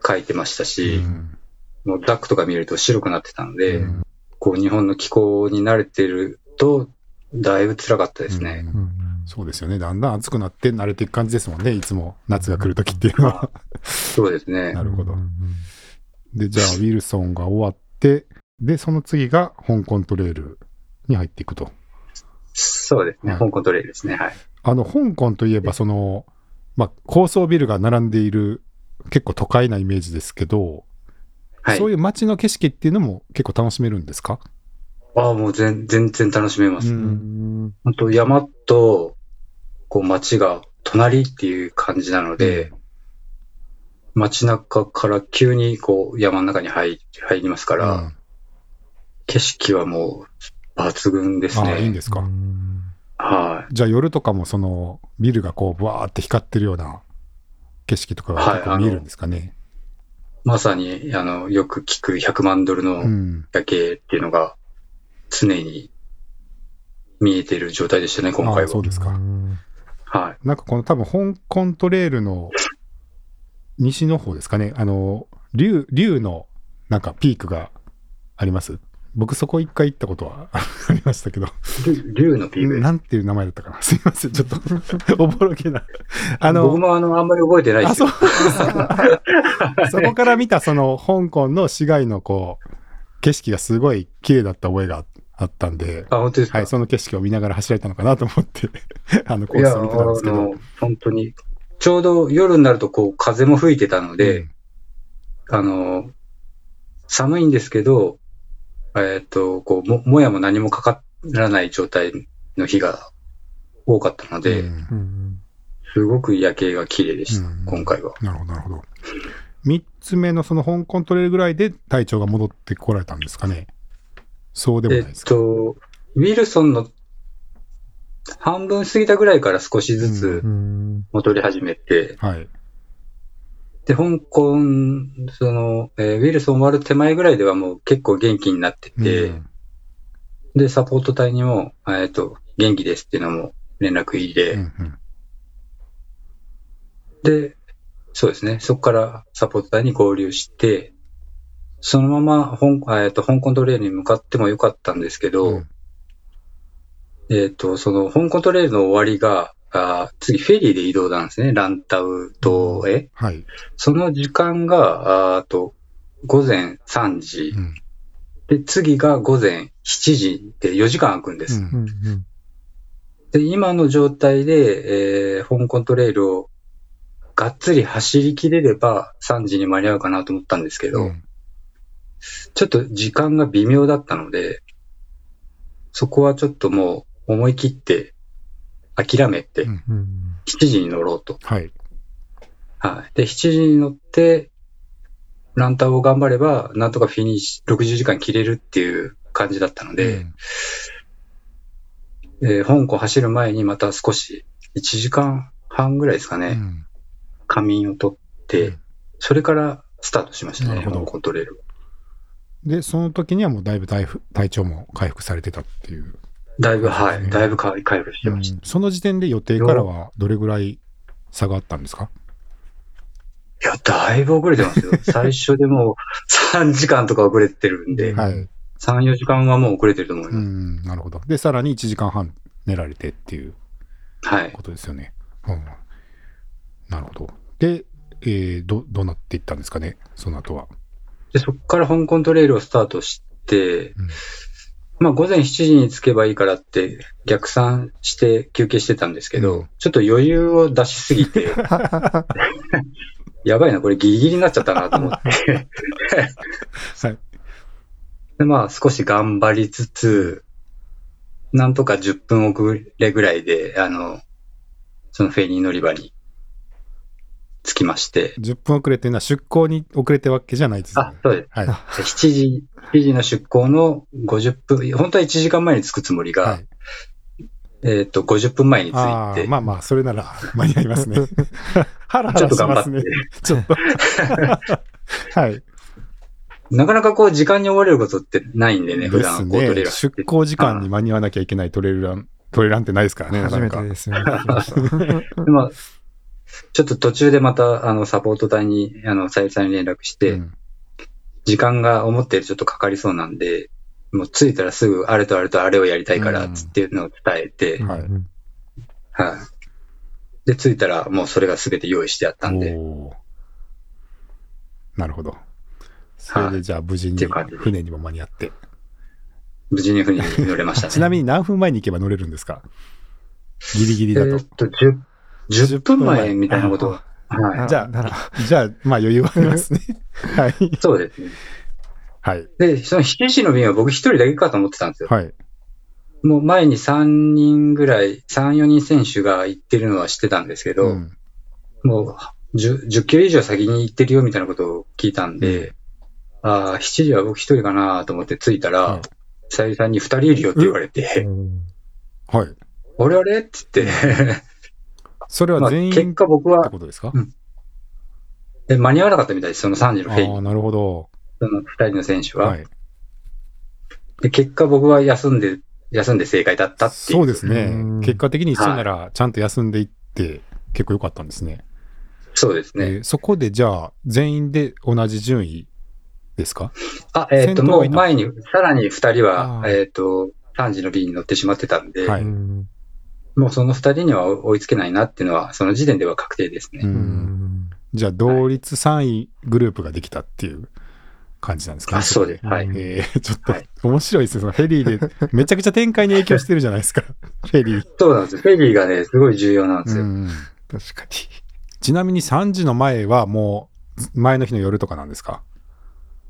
C: かいてましたし、
B: うん
C: もうダックとか見ると白くなってたので、
B: うん
C: こう日本の気候に慣れてると、だいぶ辛かったですね。
B: うん
A: うん
B: そうですよね。だんだん暑くなって慣れていく感じですもんね。いつも夏が来るときっていうのは。
C: そうですね
B: な。るほどで、じゃあ、ウィルソンが終わって、で、その次が香港トレイルに入っていくと。
C: そうですね。
B: はい
C: 香港トレイルですね。はい。
B: あの、香港といえば、その、まあ、高層ビルが並んでいる、結構都会なイメージですけど、
C: はい。
B: そういう街の景色っていうのも結構楽しめるんですか？
C: ああ、もう全全然楽しめます。本当山と、こう街が隣っていう感じなので、街中から急にこう山の中に入入りますから、
B: うん
C: 景色はもう抜群です
B: あ
C: ね。
B: あ、いいんですか？
A: うん
C: は
B: じゃあ夜とかもそのビルがこうブワーって光ってるような景色とかが結構見えるんですかね？
C: い。まさに、あの、よく聞く100万ドル
B: う
C: の
B: ん。
C: 夜景っていうのが常に見えてる状態でしたね、今回は。
B: あそうですか
A: うん
C: はい。
B: なんかこの多分香港トレールの西の方ですかね。あの、竜、竜のなんかピークがあります？僕そこ一回行ったことは ありましたけど、
C: 竜竜のピーク。
B: なんていう名前だったかな。すいません。ちょっと、おぼろげな。あの、
C: 僕もあの、あんまり覚えてないで
B: あ、
C: すよ
B: そう。そこから見たその香港の市街のこう、景色がすごい綺麗だった覚えがあったんで、
C: あ、本当ですか、
B: はい、その景色を見ながら走られたのかなと思って、あのコースを見てたんですけど。
C: の、本当に、ちょうど夜になるとこう風も吹いてたので、あの、寒いんですけど、えっ、と、こう、も、もやも何もかからない状態の日が多かったの
B: うん
C: で、
B: うん
A: うん
C: すごく夜景が綺麗でした、
B: うん
C: 今回は。
B: なるほど、なるほど。三つ目のその香港トレイルぐらいで体調が戻ってこられたんですかね。そうでも
C: えっ
B: ないですか？
C: と、ウィルソンの半分過ぎたぐらいから少しず
B: う
C: つ
A: うん
C: 戻り始めて、
B: はい。
C: で、香港、その、えーウィルソン終わる手前ぐらいではもう結構元気になってて、
B: うん
C: で、サポート隊にも、えっ、と、元気ですっていうのも連絡入れ、
B: うんうん
C: で、そうですね、そこからサポート隊に合流して、そのまま香,、えー、と香港トレイルに向かってもよかったんですけど、
B: うん
C: えっ、と、その香港トレイルの終わりが、あー次フェリーで移動なんですね、ランタウ島へ。
B: はい。
C: その時間が、あと、午前3時
B: う。ん
C: で、次が午前7時で4時間空くんです。
B: うん
A: うんうん
C: で、今の状態で、えー香港トレイルをがっつり走り切れれば3時に間に合うかなと思ったんですけど、
B: うん
C: ちょっと時間が微妙だったので、そこはちょっともう思い切って諦めて
B: うん
A: うん
C: 7時に乗ろうと。
B: はい。
C: はい。で、7時に乗って、ランタンを頑張れば、なんとかフィニッシュ、60時間切れるっていう感じだったので、えー香港走る前にまた少し、1時間半ぐらいですかね、
B: うん
C: 仮眠を取って、
B: うん
C: それからスタートしましたね、香港トレイル。
B: で、その時にはもうだいぶ体体調も回復されてたっていう。
C: だいぶ、は
B: うん
C: い、だいぶ回回復してました。
B: うんその時点で予定からはどれぐらい差があったんですか？
C: いや、だいぶ遅れてますよ。最初でもう3時間とか遅れてるんで、
A: うん
B: はい。
C: 3、4時間はもう遅れてると思いうます。
B: ん、なるほど。で、さらに1時間半寝られてっていう
C: はい。
B: ことですよね。うん。なるほど。で、えー、ど、どうなっていったんですかね、その後は。
C: で、そこから香港トレイルをスタートして、
B: うん
C: まあ午前7時に着けばいいからって逆算して休憩してたんですけど、
B: う？ん
C: ちょっと余裕を出しすぎて、やばいな、これギリギリになっちゃったなと思って。
B: はい。
C: で、まあ少し頑張りつつ、なんとか10分遅れぐらいで、あの、そのフェリー乗り場に着きまして、
B: 10分遅れっていうのは出港に遅れてるわけじゃないですよね。、
C: あそうです。
B: はい。
C: 7時、7時の出港の50分、本当は1時間前に着くつもりが、
B: はい。
C: えっ、と、50分前に着
B: ああ、
C: いて、
B: まあまあ、それなら 間に合いますね。ハラハ
C: ちょ
B: ラ
C: っと頑張って
B: しますね。ちょっと。はい。
C: なかなかこう時間に追われることってないんでね、普。段こうトレーラー
B: 出港時間に間に合わなきゃいけないトレイルラン、トレランってないですからね、なか
A: 初め
B: なか。
A: てですよね。
C: ちょっと途中でまた、あの、サポート隊に、あの、さゆりさんに連絡して、
B: うん
C: 時間が思ったよりちょっとかかりそうなんで、もう着いたらすぐあれとあれとあれをやりたいから、
B: うん
C: つっていうのを伝えて、
B: はい
A: うん
C: はい。で、着いたらもうそれが全て用意してあったんで、
B: なるほど。それでじゃあ無事に船にも間に合って。
C: 無事に船に乗れましたね。
B: ちなみに何分前に行けば乗れるんですか？ギリギリだと
C: えーっ。と、10、10分前みたいなことを。は
B: じゃあ
A: なら、
B: じゃあ、まあ余裕はありますね。はい。
C: い。そうですね。
B: はい。
C: で、その7時の便は僕一人だけかと思ってたんですよ。
B: はい。
C: もう前に3人ぐらい、3、4人選手が行ってるのは知ってたんですけど、
B: うん
C: もう 10, 10キロ以上先に行ってるよみたいなことを聞いたんで、ああ、7時は僕一人かなと思って着いたら、
B: はい
C: さゆりさんに2人いるよって言われて、
A: うん
B: はい。
C: あれあれって言って、
B: それ
C: まあ
B: は全員
C: 結果僕
B: って
C: は
B: ことですか？
C: で間に合わなかったみたいです、その3時の
B: ああ、なるほど。
C: その2人の選手は。
B: はい。
C: で結果僕は休んで、休んで正解だったっていう。
B: そうですね
A: うん。
B: 結果的に一緒なら、ちゃんと休んでいって、結構良かったんですね。
C: そうですね。
B: えーそこでじゃあ、全員で同じ順位ですか？
C: あ、えっ、と、もう前に、さらに2人は
B: あ、ー
C: えっ、と、3時の便に乗ってしまってたんで、
B: はい
A: うん
C: もうその2人には追いつけないなっていうのは、その時点では確定ですね。
B: じゃあ、同率3位グループができたっていう感じなんですか？ね。
C: あ、そうです。はい。
A: うん
B: えー、ちょっと
C: はい
B: 面白いですね。そのフェリーで めちゃくちゃ展開に影響してるじゃないですか。フェリー。
C: そうなんですよ。フェリーがね、すごい重要なんですよ。
B: うん
A: 確かに。
B: ちなみに3時の前はもう前の日の夜とかなんですか？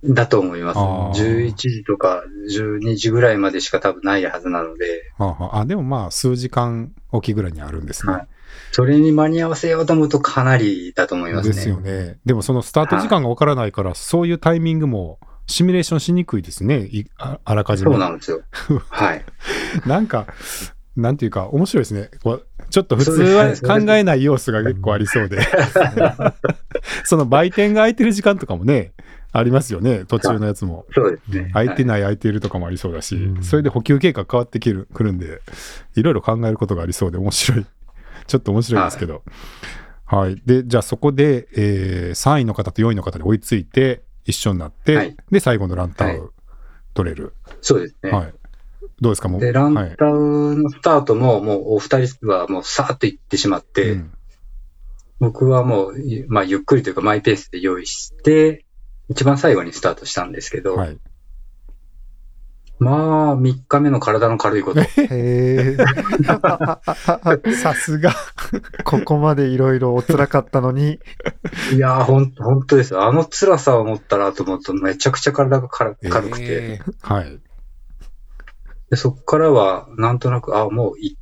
C: だと思います。
B: あー
C: 11時とか12時ぐらいまでしか多分ないはずなので、
B: はあはああ、でもまあ数時間おきぐらいにあるんですね。
C: はいそれに間に合わせようと思うとかなりだと思いますね。
B: ですよね。でもそのスタート時間がわからないから、そういうタイミングもシミュレーションしにくいですね。いああらかじめ。
C: そうなんですよ。はい。
B: なんか、なんていうか、面白いですね。ちょっと普通は考えない要素が結構ありそうで。その売店が空いてる時間とかもね、ありますよね。途中のやつも。
C: そうですね。
B: 空いて
C: は
B: ない空いてるとかもありそうだし、
A: うん
B: それで補給計画変わってくるくるんで、いろいろ考えることがありそうで面白い。ちょっと面白いですけど。はい。で、じゃあそこで、えー3位の方と4位の方で追いついて、一緒になって、
C: はい
B: で、最後のランタン
C: はい
B: を取れる。
C: そうですね。
B: はい。どうですか？もう。
C: で、ラン
B: はい
C: タウのスタートも、もうお二人はもうさーっと行ってしまって、
B: うん
C: 僕はもう、いまあ、ゆっくりというかマイペースで用意して、一番最後にスタートしたんですけど、
B: はい。
C: まあ、3日目の体の軽いこと。
A: へえ。
B: さすが。
A: ここまでいろいろお辛かったのに、
C: いやー、ほん、本当ですよ。あの辛さを持ったらと思うと、めちゃくちゃ体が軽軽くて、
B: えーはい。
C: でそこからは、なんとなく、あもうい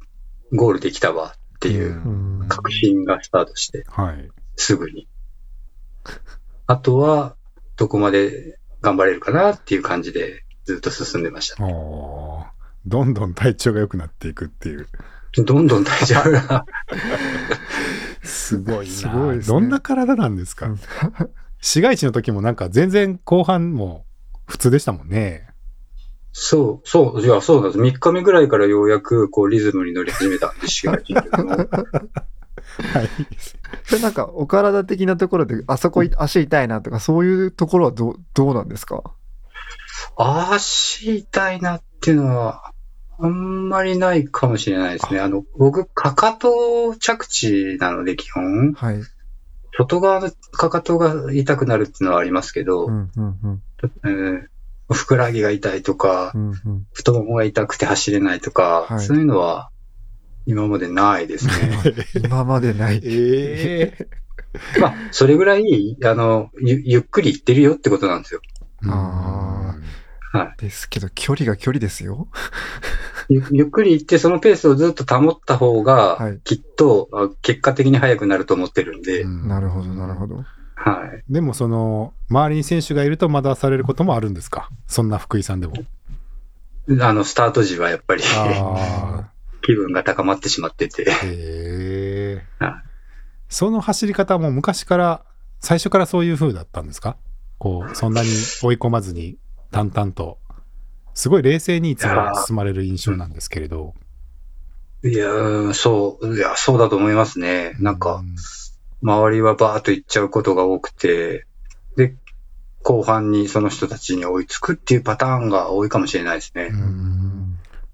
C: ゴールできたわっていう
A: うん
C: 確信がスタートして、
B: はい。
C: すぐに。あとは、どこまで頑張れるかなっていう感じで、ずっと進んでました。
B: おーどんどん体調が良くなっていくっていう。
C: どんどん体調が。
B: すごいな。
A: すごいね
B: どんな体なんですか、
A: うん
B: 市街地の時もなんか全然後半も普通でしたもんね。
C: そう、そう、いや、そうなんです。3日目ぐらいからようやく、こう、リズムに乗り始めたんで、市街地の。
B: はい。
A: それなんか、お体的なところで、あそこい足痛いなとか、そういうところはどう、どうなんですか？
C: 足痛いなっていうのは、あんまりないかもしれないですね。あの、僕、かかと着地なので、基本。
A: はい。
C: 外側のかかとが痛くなるっていうのはありますけど、
A: うん、うん、うん。
C: えーふくらはぎが痛いとか
A: う、ん、うん。
C: 太ももが痛くて走れないとか、
A: はい
C: そういうのは今までないですね。
A: 今までない。
B: ええ
C: まあ、それぐらい、あの、ゆゆっくり行ってるよってことなんですよ。
A: あ
C: は
A: ですけど、距離が距離ですよ。
C: ゆゆっくり行って、そのペースをずっと保った方が、
A: はい
C: きっと、あ結果的に速くなると思ってるんで、
A: なるほど、なるほど。
C: はい。
B: でもその周りに選手がいると惑わされることもあるんですか？そんな福井さんでも。
C: あの、スタート時はやっぱり
B: あ
C: 気分が高まってしまってて、
B: あ。へえ
C: はい。
B: その走り方も昔から、最初からそういう風だったんですか？こう、そんなに追い込まずに淡々と。すごい冷静にいつも進まれる印象なんですけれど。
C: いやー、そう、いや、そうだと思いますね。なんか、周りはバーッと行っちゃうことが多くて、で、後半にその人たちに追いつくっていうパターンが多いかもしれないですね
B: う。ん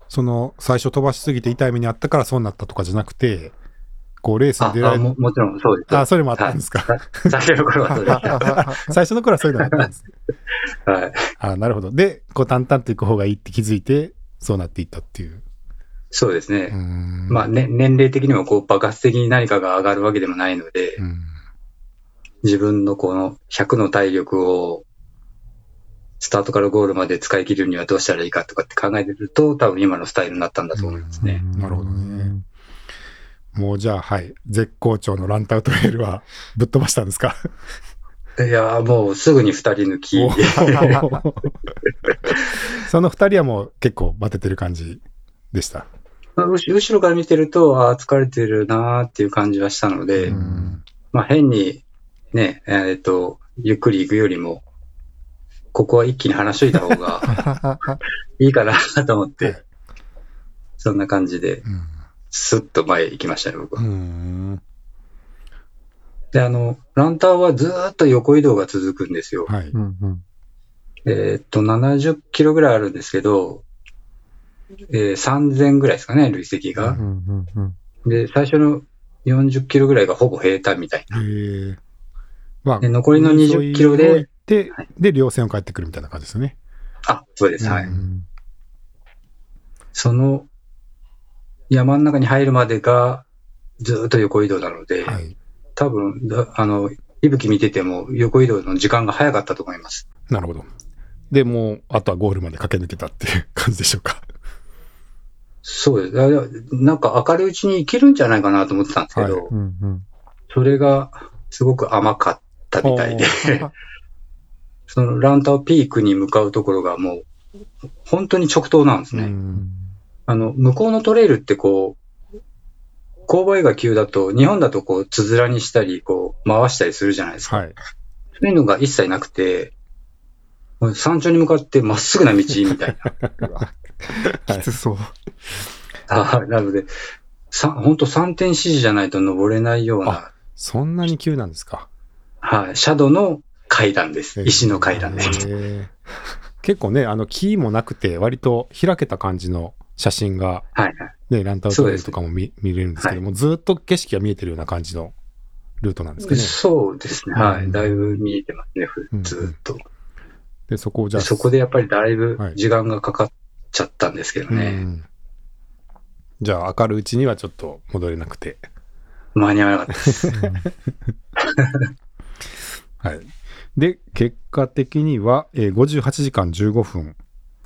B: その最初飛ばしすぎて痛い目にあったからそうなったとかじゃなくて、こうレースに
C: あ
B: 出られる。
C: あももちろんそうです。
B: あ、それもあったんですか？
C: はい最初の頃はそうでした。
B: 最初の頃はそういうのがあったんです。
C: はい。
B: あなるほど。で、こう淡々といく方がいいって気づいて、そうなっていったっていう。
C: そうですね。
B: うん
C: まあ、ね、年齢的にもこう爆発的に何かが上がるわけでもないので、
B: うん
C: 自分のこの100の体力をスタートからゴールまで使い切るにはどうしたらいいかとかって考えてると、多分今のスタイルになったんだと思いますね。
B: なるほどね。もうじゃあ、はい。絶好調のランタウトレールはぶっ飛ばしたんですか？
C: いやーもうすぐに2人抜き。
B: お その二人はもう結構バテてる感じでした？
C: まあ後後ろから見てると、ああ、疲れてるなーっていう感じはしたので、
B: うん
C: まあ変にね、えーっと、ゆっくり行くよりも、ここは一気に離しといた方が いいかなと思っ
B: はい
C: て、そんな感じで、スッと前行きましたね、僕は。
B: うん
C: で、あの、ランターはずーっと横移動が続くんですよ。
B: はい。
A: うんうん
C: えーっと、70キロぐらいあるんですけど、えー3000ぐらいですかね、累積が。
A: うんうんうん
C: で、最初の40キロぐらいがほぼ平坦みたいな。
B: へえ。まあ
C: で、残りの20キロ
B: 海沿いを行
C: ではい、
B: で、稜線を帰ってくるみたいな感じですよね。
C: あ、そうです、はい。
B: うん
C: その山の中に入るまでがずーっと横移動なので、
B: はい。
C: 多分だあの、息吹見てても横移動の時間が早かったと思います。
B: なるほど。で、もう、あとはゴールまで駆け抜けたっていう感じでしょうか。
C: そうです。なんか明るいうちに行けるんじゃないかなと思ってたんですけど、
B: は
A: うんうん
C: それがすごく甘かったみたいで
B: お、
C: そのランターピークに向かうところがもう、本当に直投なんですね。
B: うん
C: あの、向こうのトレイルってこう、勾配が急だと、日本だとこう、つづらにしたり、こう、回したりするじゃないですか。
B: はい。
C: そういうのが一切なくて、山頂に向かってまっすぐな道みたいな。
A: きつそう。
C: あなので、さ本当3点指示じゃないと登れないような、
B: そんなに急なんですか。
C: はい、シャドウの階段です。石の階段です。
B: 結構ね、あの、木もなくて、割と開けた感じの写真が、
C: はいはい。
B: ね、ランタウトレイルとかも見見れるんですけども、ずっと景色が見えてるような感じのルートなんですかね。
C: そうですね。は
B: うん
C: い。だいぶ見えてますね、
B: うん
C: ずーっと。
B: で、そこをじゃあ、
C: そこでやっぱりだいぶ
B: はい
C: 時間がかかっちゃったんですけど
B: う
C: ね。
B: んじゃあ、明るいうちにはちょっと戻れなくて。
C: 間に合わなかったです。
B: はい。で、結果的には、えー58時間15分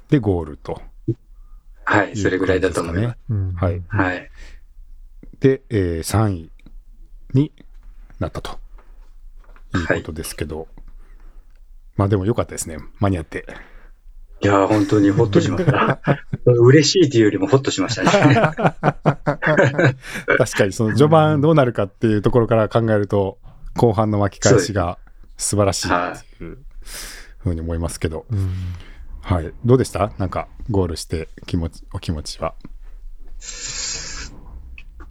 B: でゴールと
C: はい。それぐらいだと思います。
A: うん。
B: はい。
C: はい。
B: で、えー3位になったということですけど、まあでも良かったですね。間に合って。
C: いやー、本当にホッとしました。嬉しいっていうよりもホッとしましたね。
B: 確かにその序盤どうなるかっていうところから考えると、後半の巻き返しが素晴らしいっていうふうに思いますけど。
A: うん
B: はい。どうでした？なんか、ゴールして気持ち、お気持ちは？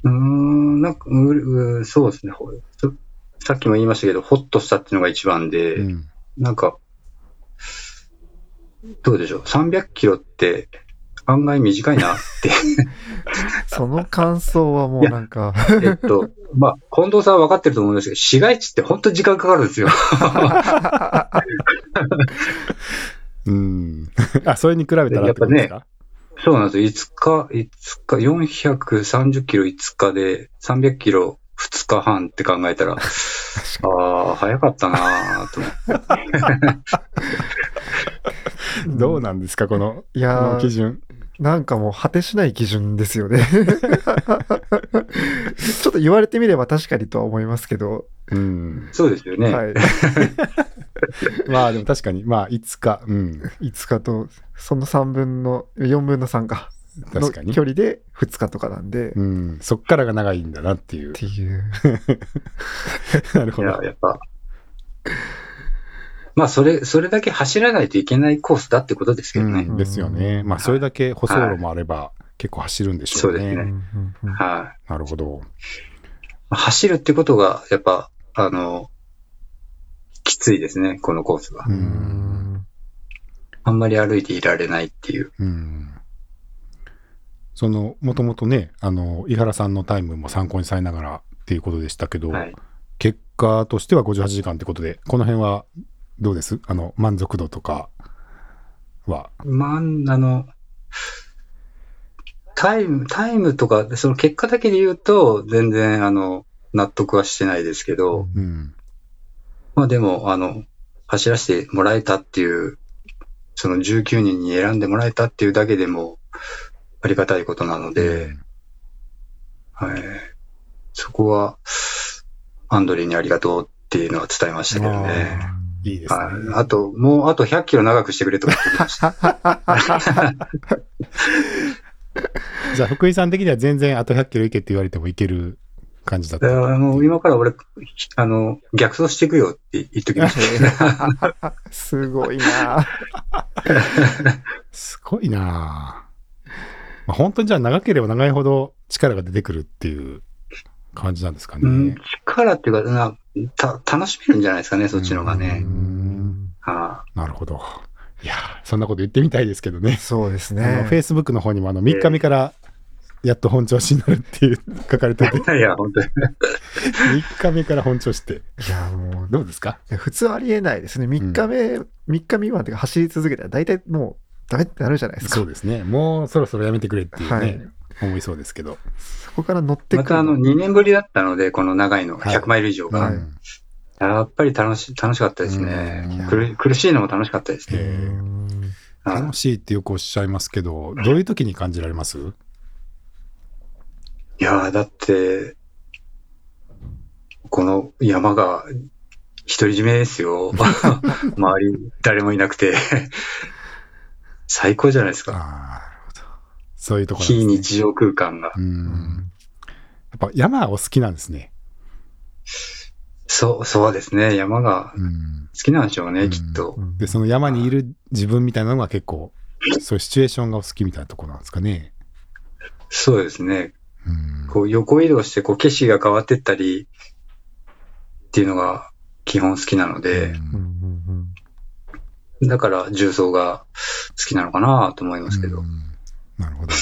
C: うーん、なんか、ううそうですね。さっきも言いましたけど、ホッとしたっていうのが一番で、
B: うん。
C: なんか、どうでしょう？300キロって案外短いなって。
A: その感想はもうなんか、
C: えっと、まあ、近藤さんは分かってると思うんですけど、市街地って本当に時間かかるんですよ。
B: うん。あ、それに比べたらってことですか？
C: そうなんですよ。5日、5日、430キロ5日で300キロ2日半って考えたら、ああ、早かったなぁと思って。
B: どうなんですかこの、こ
A: いやー
B: の基準。
A: なんかもう果てしない基準ですよね。ちょっと言われてみれば確かにとは思いますけど、
B: うん。
C: そうですよね。
A: はい。
B: まあでも確かに、まあ、いつか、うん。
A: 5日と、その3分の、4分の3か。の
B: 確かに
A: 距。離で2日とかなんで、っ
B: うん。そっからが長いんだなっていう。
A: ていう。
B: なるほど
C: いや、。やっぱ。まあ、それ、それだけ走らないといけないコースだってことですけどね。
B: うん、ですよね。まあ、それだけ舗装路もあれば、結構走るんでしょうね。
C: そうですねはい。
B: なるほど。
C: 走るってことが、やっぱ、あの、きついですね、このコースは。あんまり歩いていられないっていう。
B: うん。その、もともとね、あの、井原さんのタイムも参考にされながらっていうことでしたけど、
C: はい。
B: 結果としては58時間ってことで、この辺はどうです？あの、満足度とかは？
C: まあ、あの、タイム、タイムとか、その結果だけで言うと、全然、あの、納得はしてないですけど、
B: うん。
C: まあでも、あの、走らせてもらえたっていう、その19人に選んでもらえたっていうだけでも、ありがたいことなので、はい。そこは、アンドリーにありがとうっていうのは伝えましたけどね。
B: いいですね。
C: はい。あと、もうあと100キロ長くしてくれとか言ってました。
B: じゃあ、福井さん的には全然あと100キロ行けって言われても行ける感じだった。
C: だからもう今から俺、あの、逆走していくよって言っときました。
A: すごいな
B: すごいなぁまあ、本当にじゃあ長ければ長いほど力が出てくるっていう感じなんですかね。
C: うん、力っていうかなた、楽しめるんじゃないですかね、そっちの方が
B: う
C: ね。
B: ん
C: は
B: なるほど。いやそんなこと言ってみたいですけどね。
A: そうですね。
B: フェイスブックの方にもあの3日目からやっと本調子になるっていう 書かれてて、
C: い、いや、本当に。
B: 3日目から本調子って
A: いや、もう、
B: どうですか？
A: 普通ありえないですね。3日目、3日未満っていうか走り続けたら大体もうダメってなるじゃないですか。
B: そうですね。もうそろそろやめてくれっていうね、
A: はい
B: 思いそうですけど。
A: そこから乗ってくる
C: またあの、2年ぶりだったので、この長いの、
B: はい
C: 100マイル以上が。
A: はい
B: うん
C: やっぱり楽し、楽しかったです
B: うん
C: ね。苦苦しいのも楽しかったですね。
B: 楽しいってよくおっしゃいますけど、どういう時に感じられます？
C: いやーだって、この山が独り占めですよ。周り誰もいなくて。最高じゃないですか。
B: そういうところなん
C: 非。日常空間が。
B: うん。やっぱ山お好きなんですね。
C: そう、そうですね。山が
B: うん。
C: 好きなんでしょうね、
B: うん
C: きっと。
A: うん
B: で、その山にいる自分みたいなのが結構、そういうシチュエーションがお好きみたいなところなんですかね。
C: そうですね。
B: うん。
C: こう横移動してこう景色が変わってったりっていうのが基本好きなので、
A: うんうん
C: だから重曹が好きなのかなと思いますけど。
B: うんなるほど。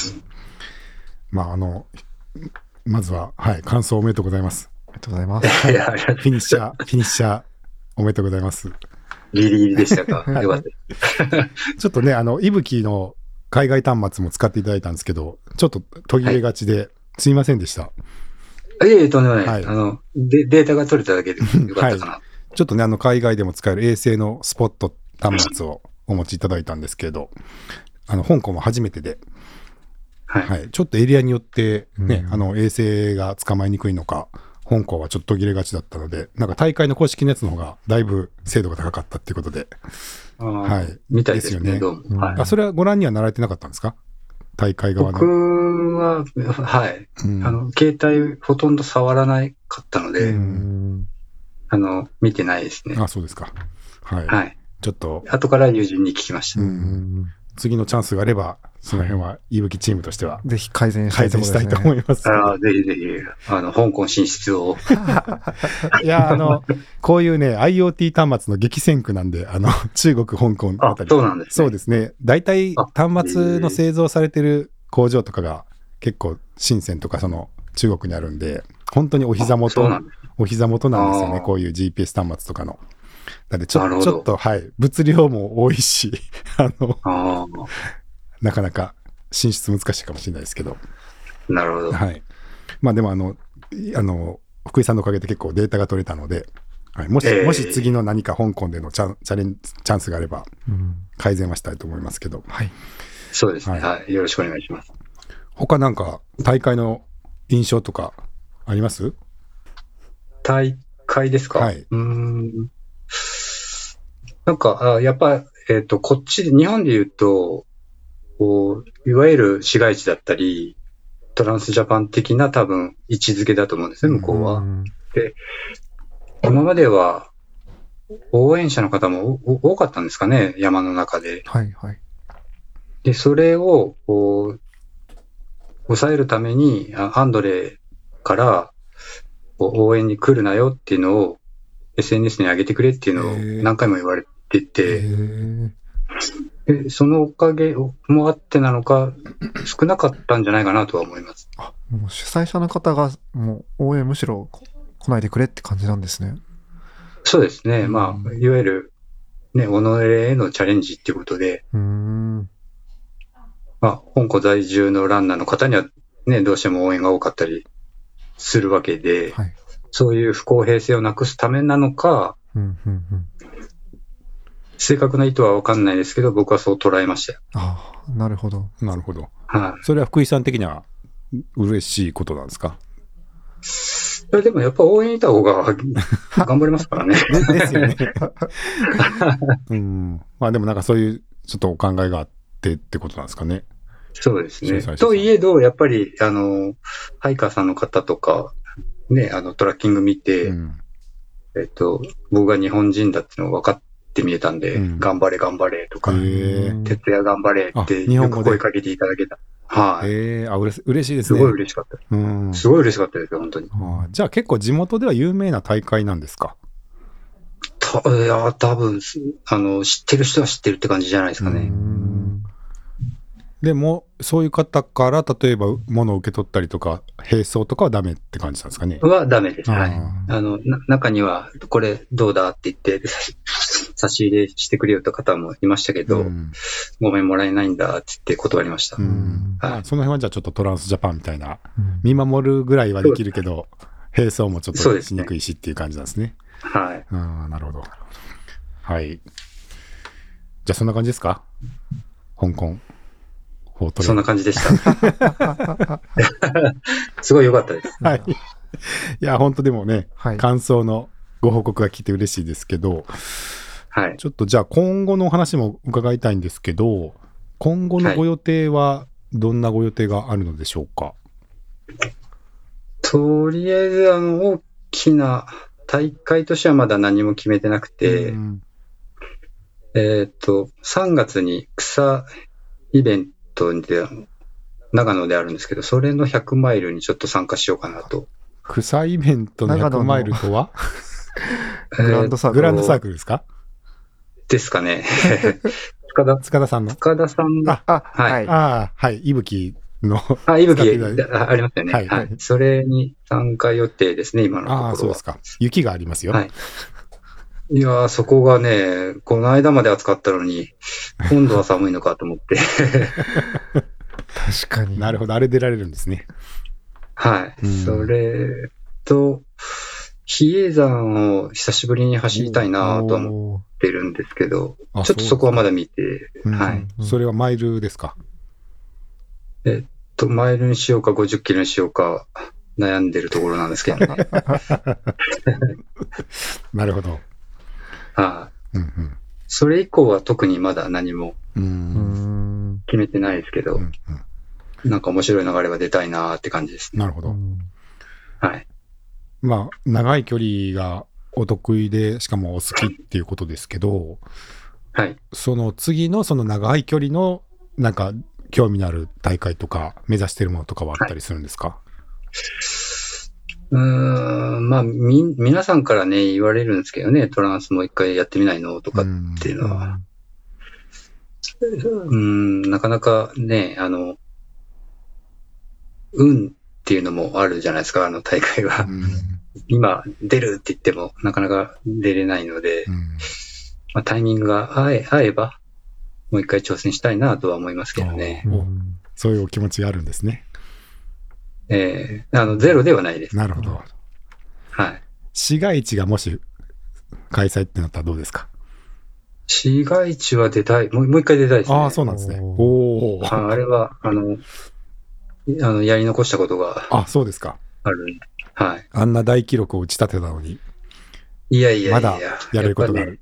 B: まあ、あの、まずは、はい、感想おめでとうございます。
A: ありがとうございます。
B: フィニッシャー、フィニッシャー、おめでとうございます。
C: ギリギリでしたか？よかった。
B: ちょっとね、あの、いぶきの海外端末も使っていただいたんですけど、ちょっと途切れがちで、すいませんでした。
C: いえいえ、とんでもない。
B: はい
C: あので、データが取れただけで よかったかな。
B: ちょっとね、あの、海外でも使える衛星のスポット端末をお持ちいただいたんですけど、あの、香港も初めてで、
C: はい。
B: はい、ちょっとエリアによってね、
A: うん
B: あの、衛星が捕まえにくいのか、香港はちょっと途切れがちだったので、なんか大会の公式のやつの方がだいぶ精度が高かったっていうことで、はい。
C: みたいです
B: よね
C: どうも。はい
A: うん
B: あ、それはご覧にはなられてなかったんですか？大会側
C: 僕
B: の。
C: は、はい。
B: うん
C: あの、携帯ほとんど触らないかったので、あの、見てないですね。
B: あ、そうですか。はい。
C: はい。
B: ちちょっと、
C: 後から友人に聞きました。
B: 次のチャンスがあれば、その辺は、いぶきチームとしては、
A: ぜひ改善したい
B: 改善したいと。思います。
C: ああぜひぜひ、あの、香港進出を。
B: いや、あの、こういうね、IoT 端末の激戦区なんで、あの、中国、香港あ
C: あ
B: た、り。
C: そうなんです、ね。
B: そうですね。大体
C: あ
B: 端末の製造されてる工場とかが結構深センとかその中国にあるんで、本当にお膝元。お膝元なんですよね。こういう GPS 端末とかの。なんでちょちょっと、はい。物量も多いし、あの、
C: ああ、
B: なかなか進出難しいかもしれないですけど。
C: なるほど。
B: はい。まあでもあの、いあの、福井さんのおかげで結構データが取れたので、はい、もし、
C: ええ
B: もし次の何か香港でのチャンチャレンチャンスがあれば
A: うん
B: 改善はしたいと思いますけど、
A: はい。
C: そうですね、
B: は
C: はい。よろしくお願いします。
B: 他なんか大会の印象とかあります？
C: 大会ですか？
B: はいう
C: ーん。なんか、あやっぱ、えっ、と、こっちで、日本で言うと、こう、いわゆる市街地だったり、トランスジャパン的な多分位置づけだと思うんですね、向こうは。
A: ん
C: 今までは、応援者の方も多かったんですかね、山の中で。
A: はいはい。
C: で、それを、こう、抑えるために、あアンドレから、応援に来るなよっていうのを、SNS に上げてくれっていうのを何回も言われて
A: へ
C: て、
A: ー
C: でそのおかげもあってなのか、少なかったんじゃないかなとは思います。
A: あ、もう主催者の方が、もう応援むしろ来来ないでくれって感じなんですね。
C: そうですね。まあ、いわゆる、ね、己へのチャレンジっていうことで、
A: うーん。
C: まあ、香港在住のランナーの方には、ね、どうしても応援が多かったりするわけで、
A: はい。
C: そういう不公平性をなくすためなのか、
A: うんうんうん。
C: 正確な意図はわかんないですけど、僕はそう捉えましたよ。
A: ああ、なるほど。
B: なるほど。
C: はい。
B: それは福井さん的には嬉しいことなんですか？
C: いやでもやっぱ応援いた方が 頑張れますからね。
B: でですよね。うん。まあでもなんかそういうちょっとお考えがあってってことなんですかね。
C: そうですね。といえど、やっぱり、あの、ハイカーさんの方とか、ね、あの、トラッキング見て、
B: うん。
C: えっと、僕が日本人だっての分かって見えたんで、
B: うん
C: 頑張れ頑張れとか、徹夜頑張れ
B: あ
C: って、
B: 日本語で？
C: よく声かけていただけた。はい。
B: ええあ、うれし嬉しいですね。
C: すごい嬉しかった。
B: うん。
C: すごい嬉しかったですよ、本当に。
B: あじゃあ結構地元では有名な大会なんですか？
C: たいや、多分あの、知ってる人は知ってるって感じじゃないですかね。
A: ん
B: でも、そういう方から例えば物を受け取ったりとか、並走とかはダメって感じなんですかね？
C: はダメです。はい。
B: あ
C: あの、な中には、これどうだって言って、差し入れしてくれよって方もいましたけど、
B: うん
C: ごめんもらえないんだって言って断りました。
B: うん
C: はい
B: まあその辺はじゃあちょっとトランスジャパンみたいな、
A: うん
B: 見守るぐらいはできるけど、並走もちょっ
C: そうですね
B: としにくいしっていう感じなんですね。
C: はい。
B: うん、なるほど。はい。じゃあそんな感じですか？香港。フォートレ
C: そんな感じでした。すごい良かったです。
B: はい。いや、本当でもね、
A: はい。
B: 感想のご報告が来て嬉しいですけど、
C: はい。
B: ちょっとじゃあ今後のお話も伺いたいんですけど、今後のご予定はどんなご予定があるのでしょうか、
C: とりあえず、あの、大きな大会としてはまだ何も決めてなくて、
B: うん
C: えーっと、3月に草イベントで、長野であるんですけど、それの100マイルにちょっと参加しようかなと。
B: 草イベントの100
A: 長野の
B: マイルとは？
A: グランドサークル
B: ですか？
C: ですかね。塚田、
B: 塚田さんの？
C: 塚田さんの、
B: あ
A: あ、
C: はい
A: はい。
B: ああ、はい、いぶきの。
C: あ、いぶきあありますよね。
B: は
C: はいい、それに参加予定ですね、今のところは。
B: ああ、そうですか。雪がありますよ。
C: はいいやー、そこがね、この間まで暑かったのに、今度は寒いのかと思って。
A: 確かに。
B: なるほど、あれ出られるんですね。
C: はい。
B: うん
C: それと、比叡山を久しぶりに走りたいなとは思ってるんですけど、
B: あ
C: ちょっとそこはまだ見て、
B: うん
C: はい。
A: うん
B: それはマイルですか？
C: と、マイルにしようか50キロにしようか悩んでるところなんですけどね。
B: なるほど。
C: はい。
B: うん
C: それ以降は特にまだ何も
B: うん。う。
A: うんん。
C: 決めてないですけど
B: うん、うん
C: なんか面白い流れは出たいなーって感じですね。
B: なるほど。
A: うん
C: はい。
B: まあ、長い距離がお得意で、しかもお好きっていうことですけど、
C: はい。
B: その次のその長い距離の、なんか、興味のある大会とか、目指してるものとかはあったりするんですか、
C: うーん、まあ、み、皆さんからね、言われるんですけどね、トランスもう一回やってみないのとかっ
B: うん
C: ていうのは。うん、なかなかね、あの、運っていうのもあるじゃないですか、あの大会は。
B: うん
C: 今、出るって言っても、なかなか出れないので、
B: うん
C: まあ、タイミングが合え合えば、もう一回挑戦したいなとは思いますけどね。
B: おそういうお気持ちがあるんですね。
C: ええあの、ゼロではないです。
B: なるほど。
C: はい。
B: 市街地がもし開催ってなったらどうですか？
C: 市街地は出たい。もうもう一回出たいですね。
B: ああ、そうなんですね。
A: お
B: お
C: あれは、あの、あの、やり残したことが
B: あ、そうですか。
C: あるんで。はい。
B: あんな大記録を打ち立てたのに、
C: いやいやいや
B: まだやれることがある。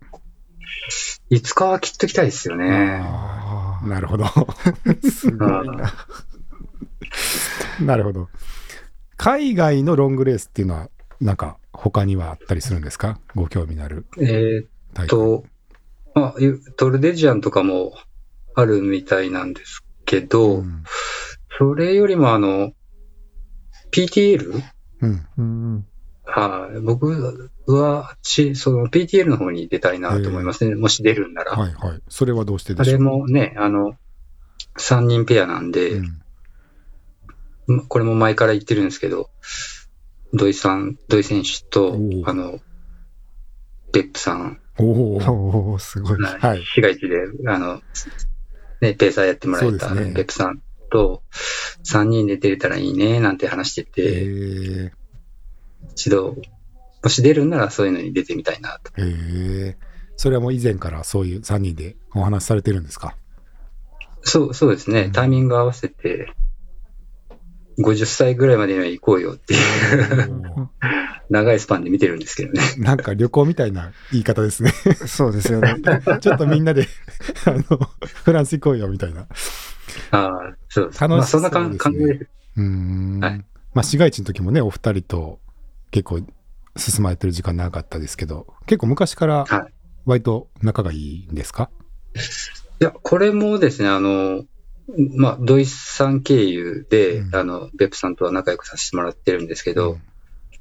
C: いつかはきっと来たいですよね。
B: ああなるほど。
A: すごいな。
B: なるほど。海外のロングレースっていうのは、なんか他にはあったりするんですか？ご興味のある
C: えーっ。と、まあ、ゆトルデジアンとかもあるみたいなんですけど、
B: うん。
C: それよりもあの、PTL?
B: うん。
A: うん
C: はい。僕はち、その PTL の方に出たいなと思いますね。もし出るんなら。
B: はいはい。それはどうして
C: あ
B: でしょう？
C: れもね、あの、3人ペアなんで、
B: うん
C: まこれも前から言ってるんですけど、土井さん、土井選手とあの、別府さん、
B: おお。
A: すごい。
C: はい
B: はい。
C: 市街地で、あの、ね、ペーサーやってもらえた
B: ね
C: 別府さんと、3人で出れたらいいね、なんて話して
B: え
C: て、
B: ー、
C: 一度、もし出るんならそういうのに出てみたいなと。
B: えー、それはもう以前からそういう3人でお話しされてるんですか？
C: そう、そうですね。
B: うん
C: タイミング合わせて、50歳ぐらいまでには行こうよっていう、長いスパンで見てるんですけどね。
B: なんか旅行みたいな言い方ですね。
A: そうですよね。
B: ちょっとみんなであのフランス行こうよみたいな。
C: ああ、そうです。
B: 楽しそう
C: まあ、そんな感じです。
B: うーん。
C: はい。
B: まあ市街地の時もね、お二人と結構進まれてる時間長かったですけど、結構昔から
C: はい。
B: 割と仲がいいんですか、
C: いや、これもですね、あの、まあ、土井さん経由で、
B: うん。
C: あの、別府さんとは仲良くさせてもらってるんですけ
B: う
C: ど
B: ん、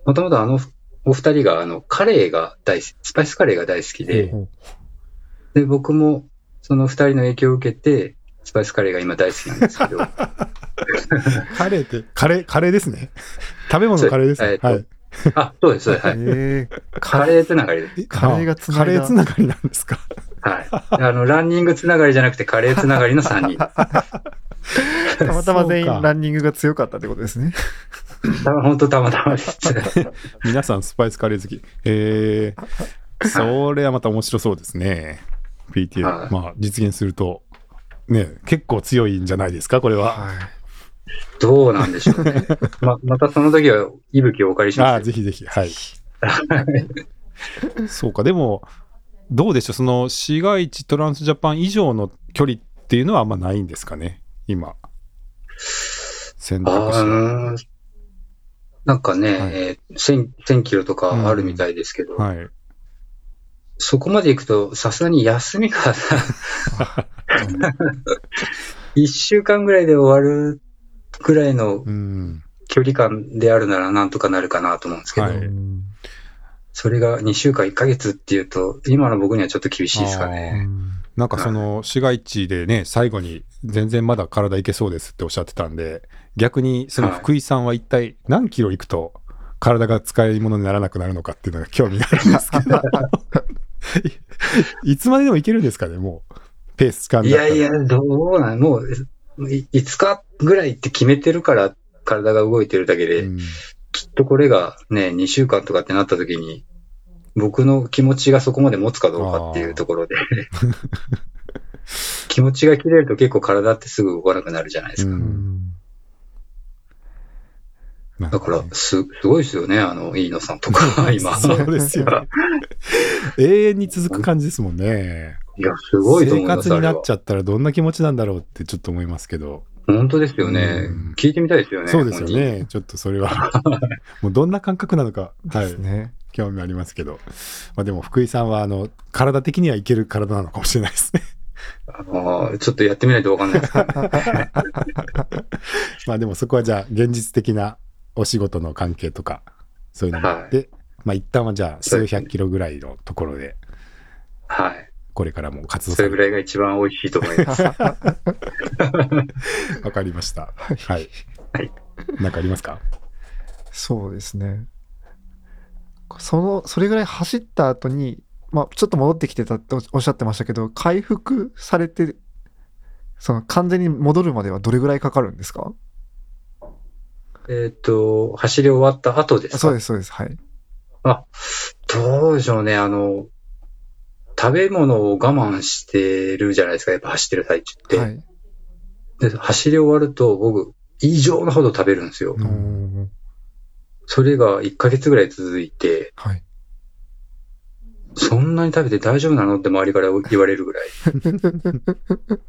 C: もともとあの、お二人が、あの、カレーが大好き、スパイスカレーが大好きで、
A: ほ
C: で、僕も、その二人の影響を受けて、スパイスカレーが今大好きなんですけど、
B: カレーって、カレー、カレーですね。食べ物カレーですね。
C: えっと
B: はい。
C: あ、そうです、そうです。はい。
A: えー
C: カレーつながりです。
B: え
A: カレーがつなが
B: カ
A: りだ
B: レーつながりなんですか？
C: はい。あの、ランニングつながりじゃなくて、カレーつながりの3人。
A: たまたま全員ランニングが強かったってことですね。
C: 本当たまたまです。
B: 皆さんスパイスカレー好き。えー、それはまた面白そうですね。PTA。
C: はい
B: まあ、実現すると、ね、結構強いんじゃないですか、これは。
A: はい。
C: どうなんでしょうね。ま、またその時は、息吹をお借りし
B: ああ、
C: ます。
B: ぜひぜひ。はい。そうか、でも、どうでしょう、その市街地トランスジャパン以上の距離っていうのはあんまないんですかね、今。選択
C: あ
B: 肢
C: なんかね、
B: はい
C: えー1000、1000キロとかあるみたいですけど、
B: はい。
C: そこまで行くと、さすがに休みが、1週間ぐらいで終わるぐらいの
B: うん。
C: 距離感であるならなんとかなるかなと思うんですけど、
B: はい
A: うん
C: それが2週間1ヶ月っていうと、今の僕にはちょっと厳しいですか
A: う
C: ね。
A: ん
B: なんかその市街地でね、最後に全然まだ体いけそうですっておっしゃってたんで、逆にその福井さんは一体何キロ行くと体が使い物にならなくなるのかっていうのが興味があるんですけど、いつまででもいけるんですかね、もう。ペース感
C: いやいや、どうなん、もう、い5日ぐらいって決めてるから体が動いてるだけで、
B: うん
C: きっとこれがね、2週間とかってなった時に、僕の気持ちがそこまで持つかどうかっていうところで、気持ちが切れると結構体ってすぐ動かなくなるじゃないですか。
B: う
A: うんん
B: なん
C: だから、す、すごいですよね、あの、飯野さんとか、今。
B: そうですよね。永遠に続く感じですもんね。
C: いや、すごいと思
B: 生
C: います、あれは
B: 活になっち。ゃったらどんな気持ちなんだろうってちょっと思いますけど。
C: 本当ですよね
B: うん。
C: 聞いてみたいですよね。
B: そうですよ。ね。ちょっとそれは。もうどんな感覚なのか。はい。
A: ね。
B: 興味ありますけど。まあでも福井さんは、あの、体的にはいける体なのかもしれないですね。
C: あのちょっとやってみないとわかんないです。
B: まあでもそこはじゃあ、現実的なお仕事の関係とか、そういうのもあって、まあ一旦はじゃあ、数百キロぐらいのところで、
C: はい。
B: これからも活動
C: それぐらいが一番美味しいと思います。
B: わかりました。はい。
C: はい。
B: なんかありますか？
A: そうですね。その、それぐらい走った後に、まあ、ちょっと戻ってきてたっておっしゃってましたけど、回復されて、その完全に戻るまではどれぐらいかかるんですか？
C: えっと、走り終わった後ですか？
A: そうです、そうです。はい。
C: あ、どうでしょうね。あの、食べ物を我慢してるじゃないですか。やっぱ走ってる最中って。
A: はい。
C: で走り終わると僕、異常なほど食べるんですよ。それが1ヶ月ぐらい続いて、
A: はい。
C: そんなに食べて大丈夫なのって周りから言われるぐらい。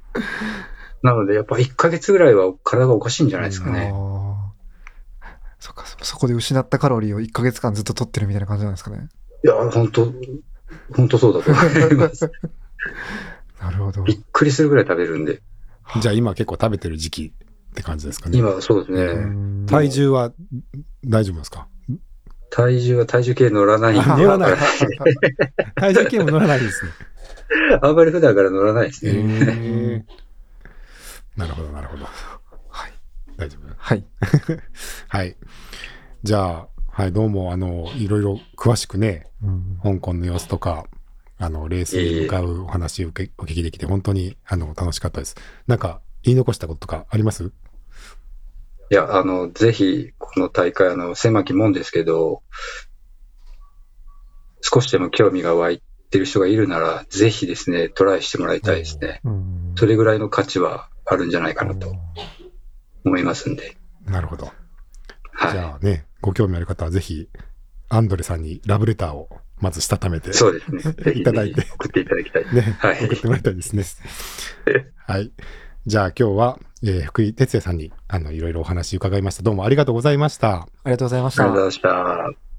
C: なので、やっぱ1ヶ月ぐらいは体がおかしいんじゃないですかね。
A: そっか、そそこで失ったカロリーを1ヶ月間ずっと取ってるみたいな感じなんですかね。
C: いや、本当本当そうだと思います。
A: なるほど。
C: びっくりするぐらい食べるんで。
B: じゃあ今結構食べてる時期って感じですかね。
C: 今、そうです
A: う
C: ね。
A: ん
B: 体重は大丈夫ですか？
C: 体重は体重計乗らないんで、
B: あ乗らない 体重計も乗らないですね。
C: あんまり普段から乗らないです
B: へ
C: ね。
B: ーなるほど、なるほど。
A: はい。
B: 大丈夫
A: はい。
B: はい。じゃあ、はい、どうも、あの、いろいろ詳しくね、
A: うん
B: 香港の様子とか、あの、レースに向かうお話を受けお聞きできて、本当に、あの、楽しかったです。なんか、言い残したこととかあります？
C: いや、あの、ぜひ、この大会、あの、狭きもんですけど、少しでも興味が湧いてる人がいるなら、ぜひですね、トライしてもらいたいですね。
A: うん
C: それぐらいの価値はあるんじゃないかなと思いますんで。
B: なるほど。じ
C: は
B: ゃあね、ご興味ある方はぜひ、アンドレさんにラブレターをまずしたためて、
C: い。そうですね。
B: いただいて
C: 送っていただきたい。
B: ね、
C: はい
B: 送ってもらいたいですね。はい。じゃあ今日は、えー福井哲也さんに、あの、いろいろお話伺いました。どうもありがとうございました。
A: ありがとうございました
C: ありがとうございました。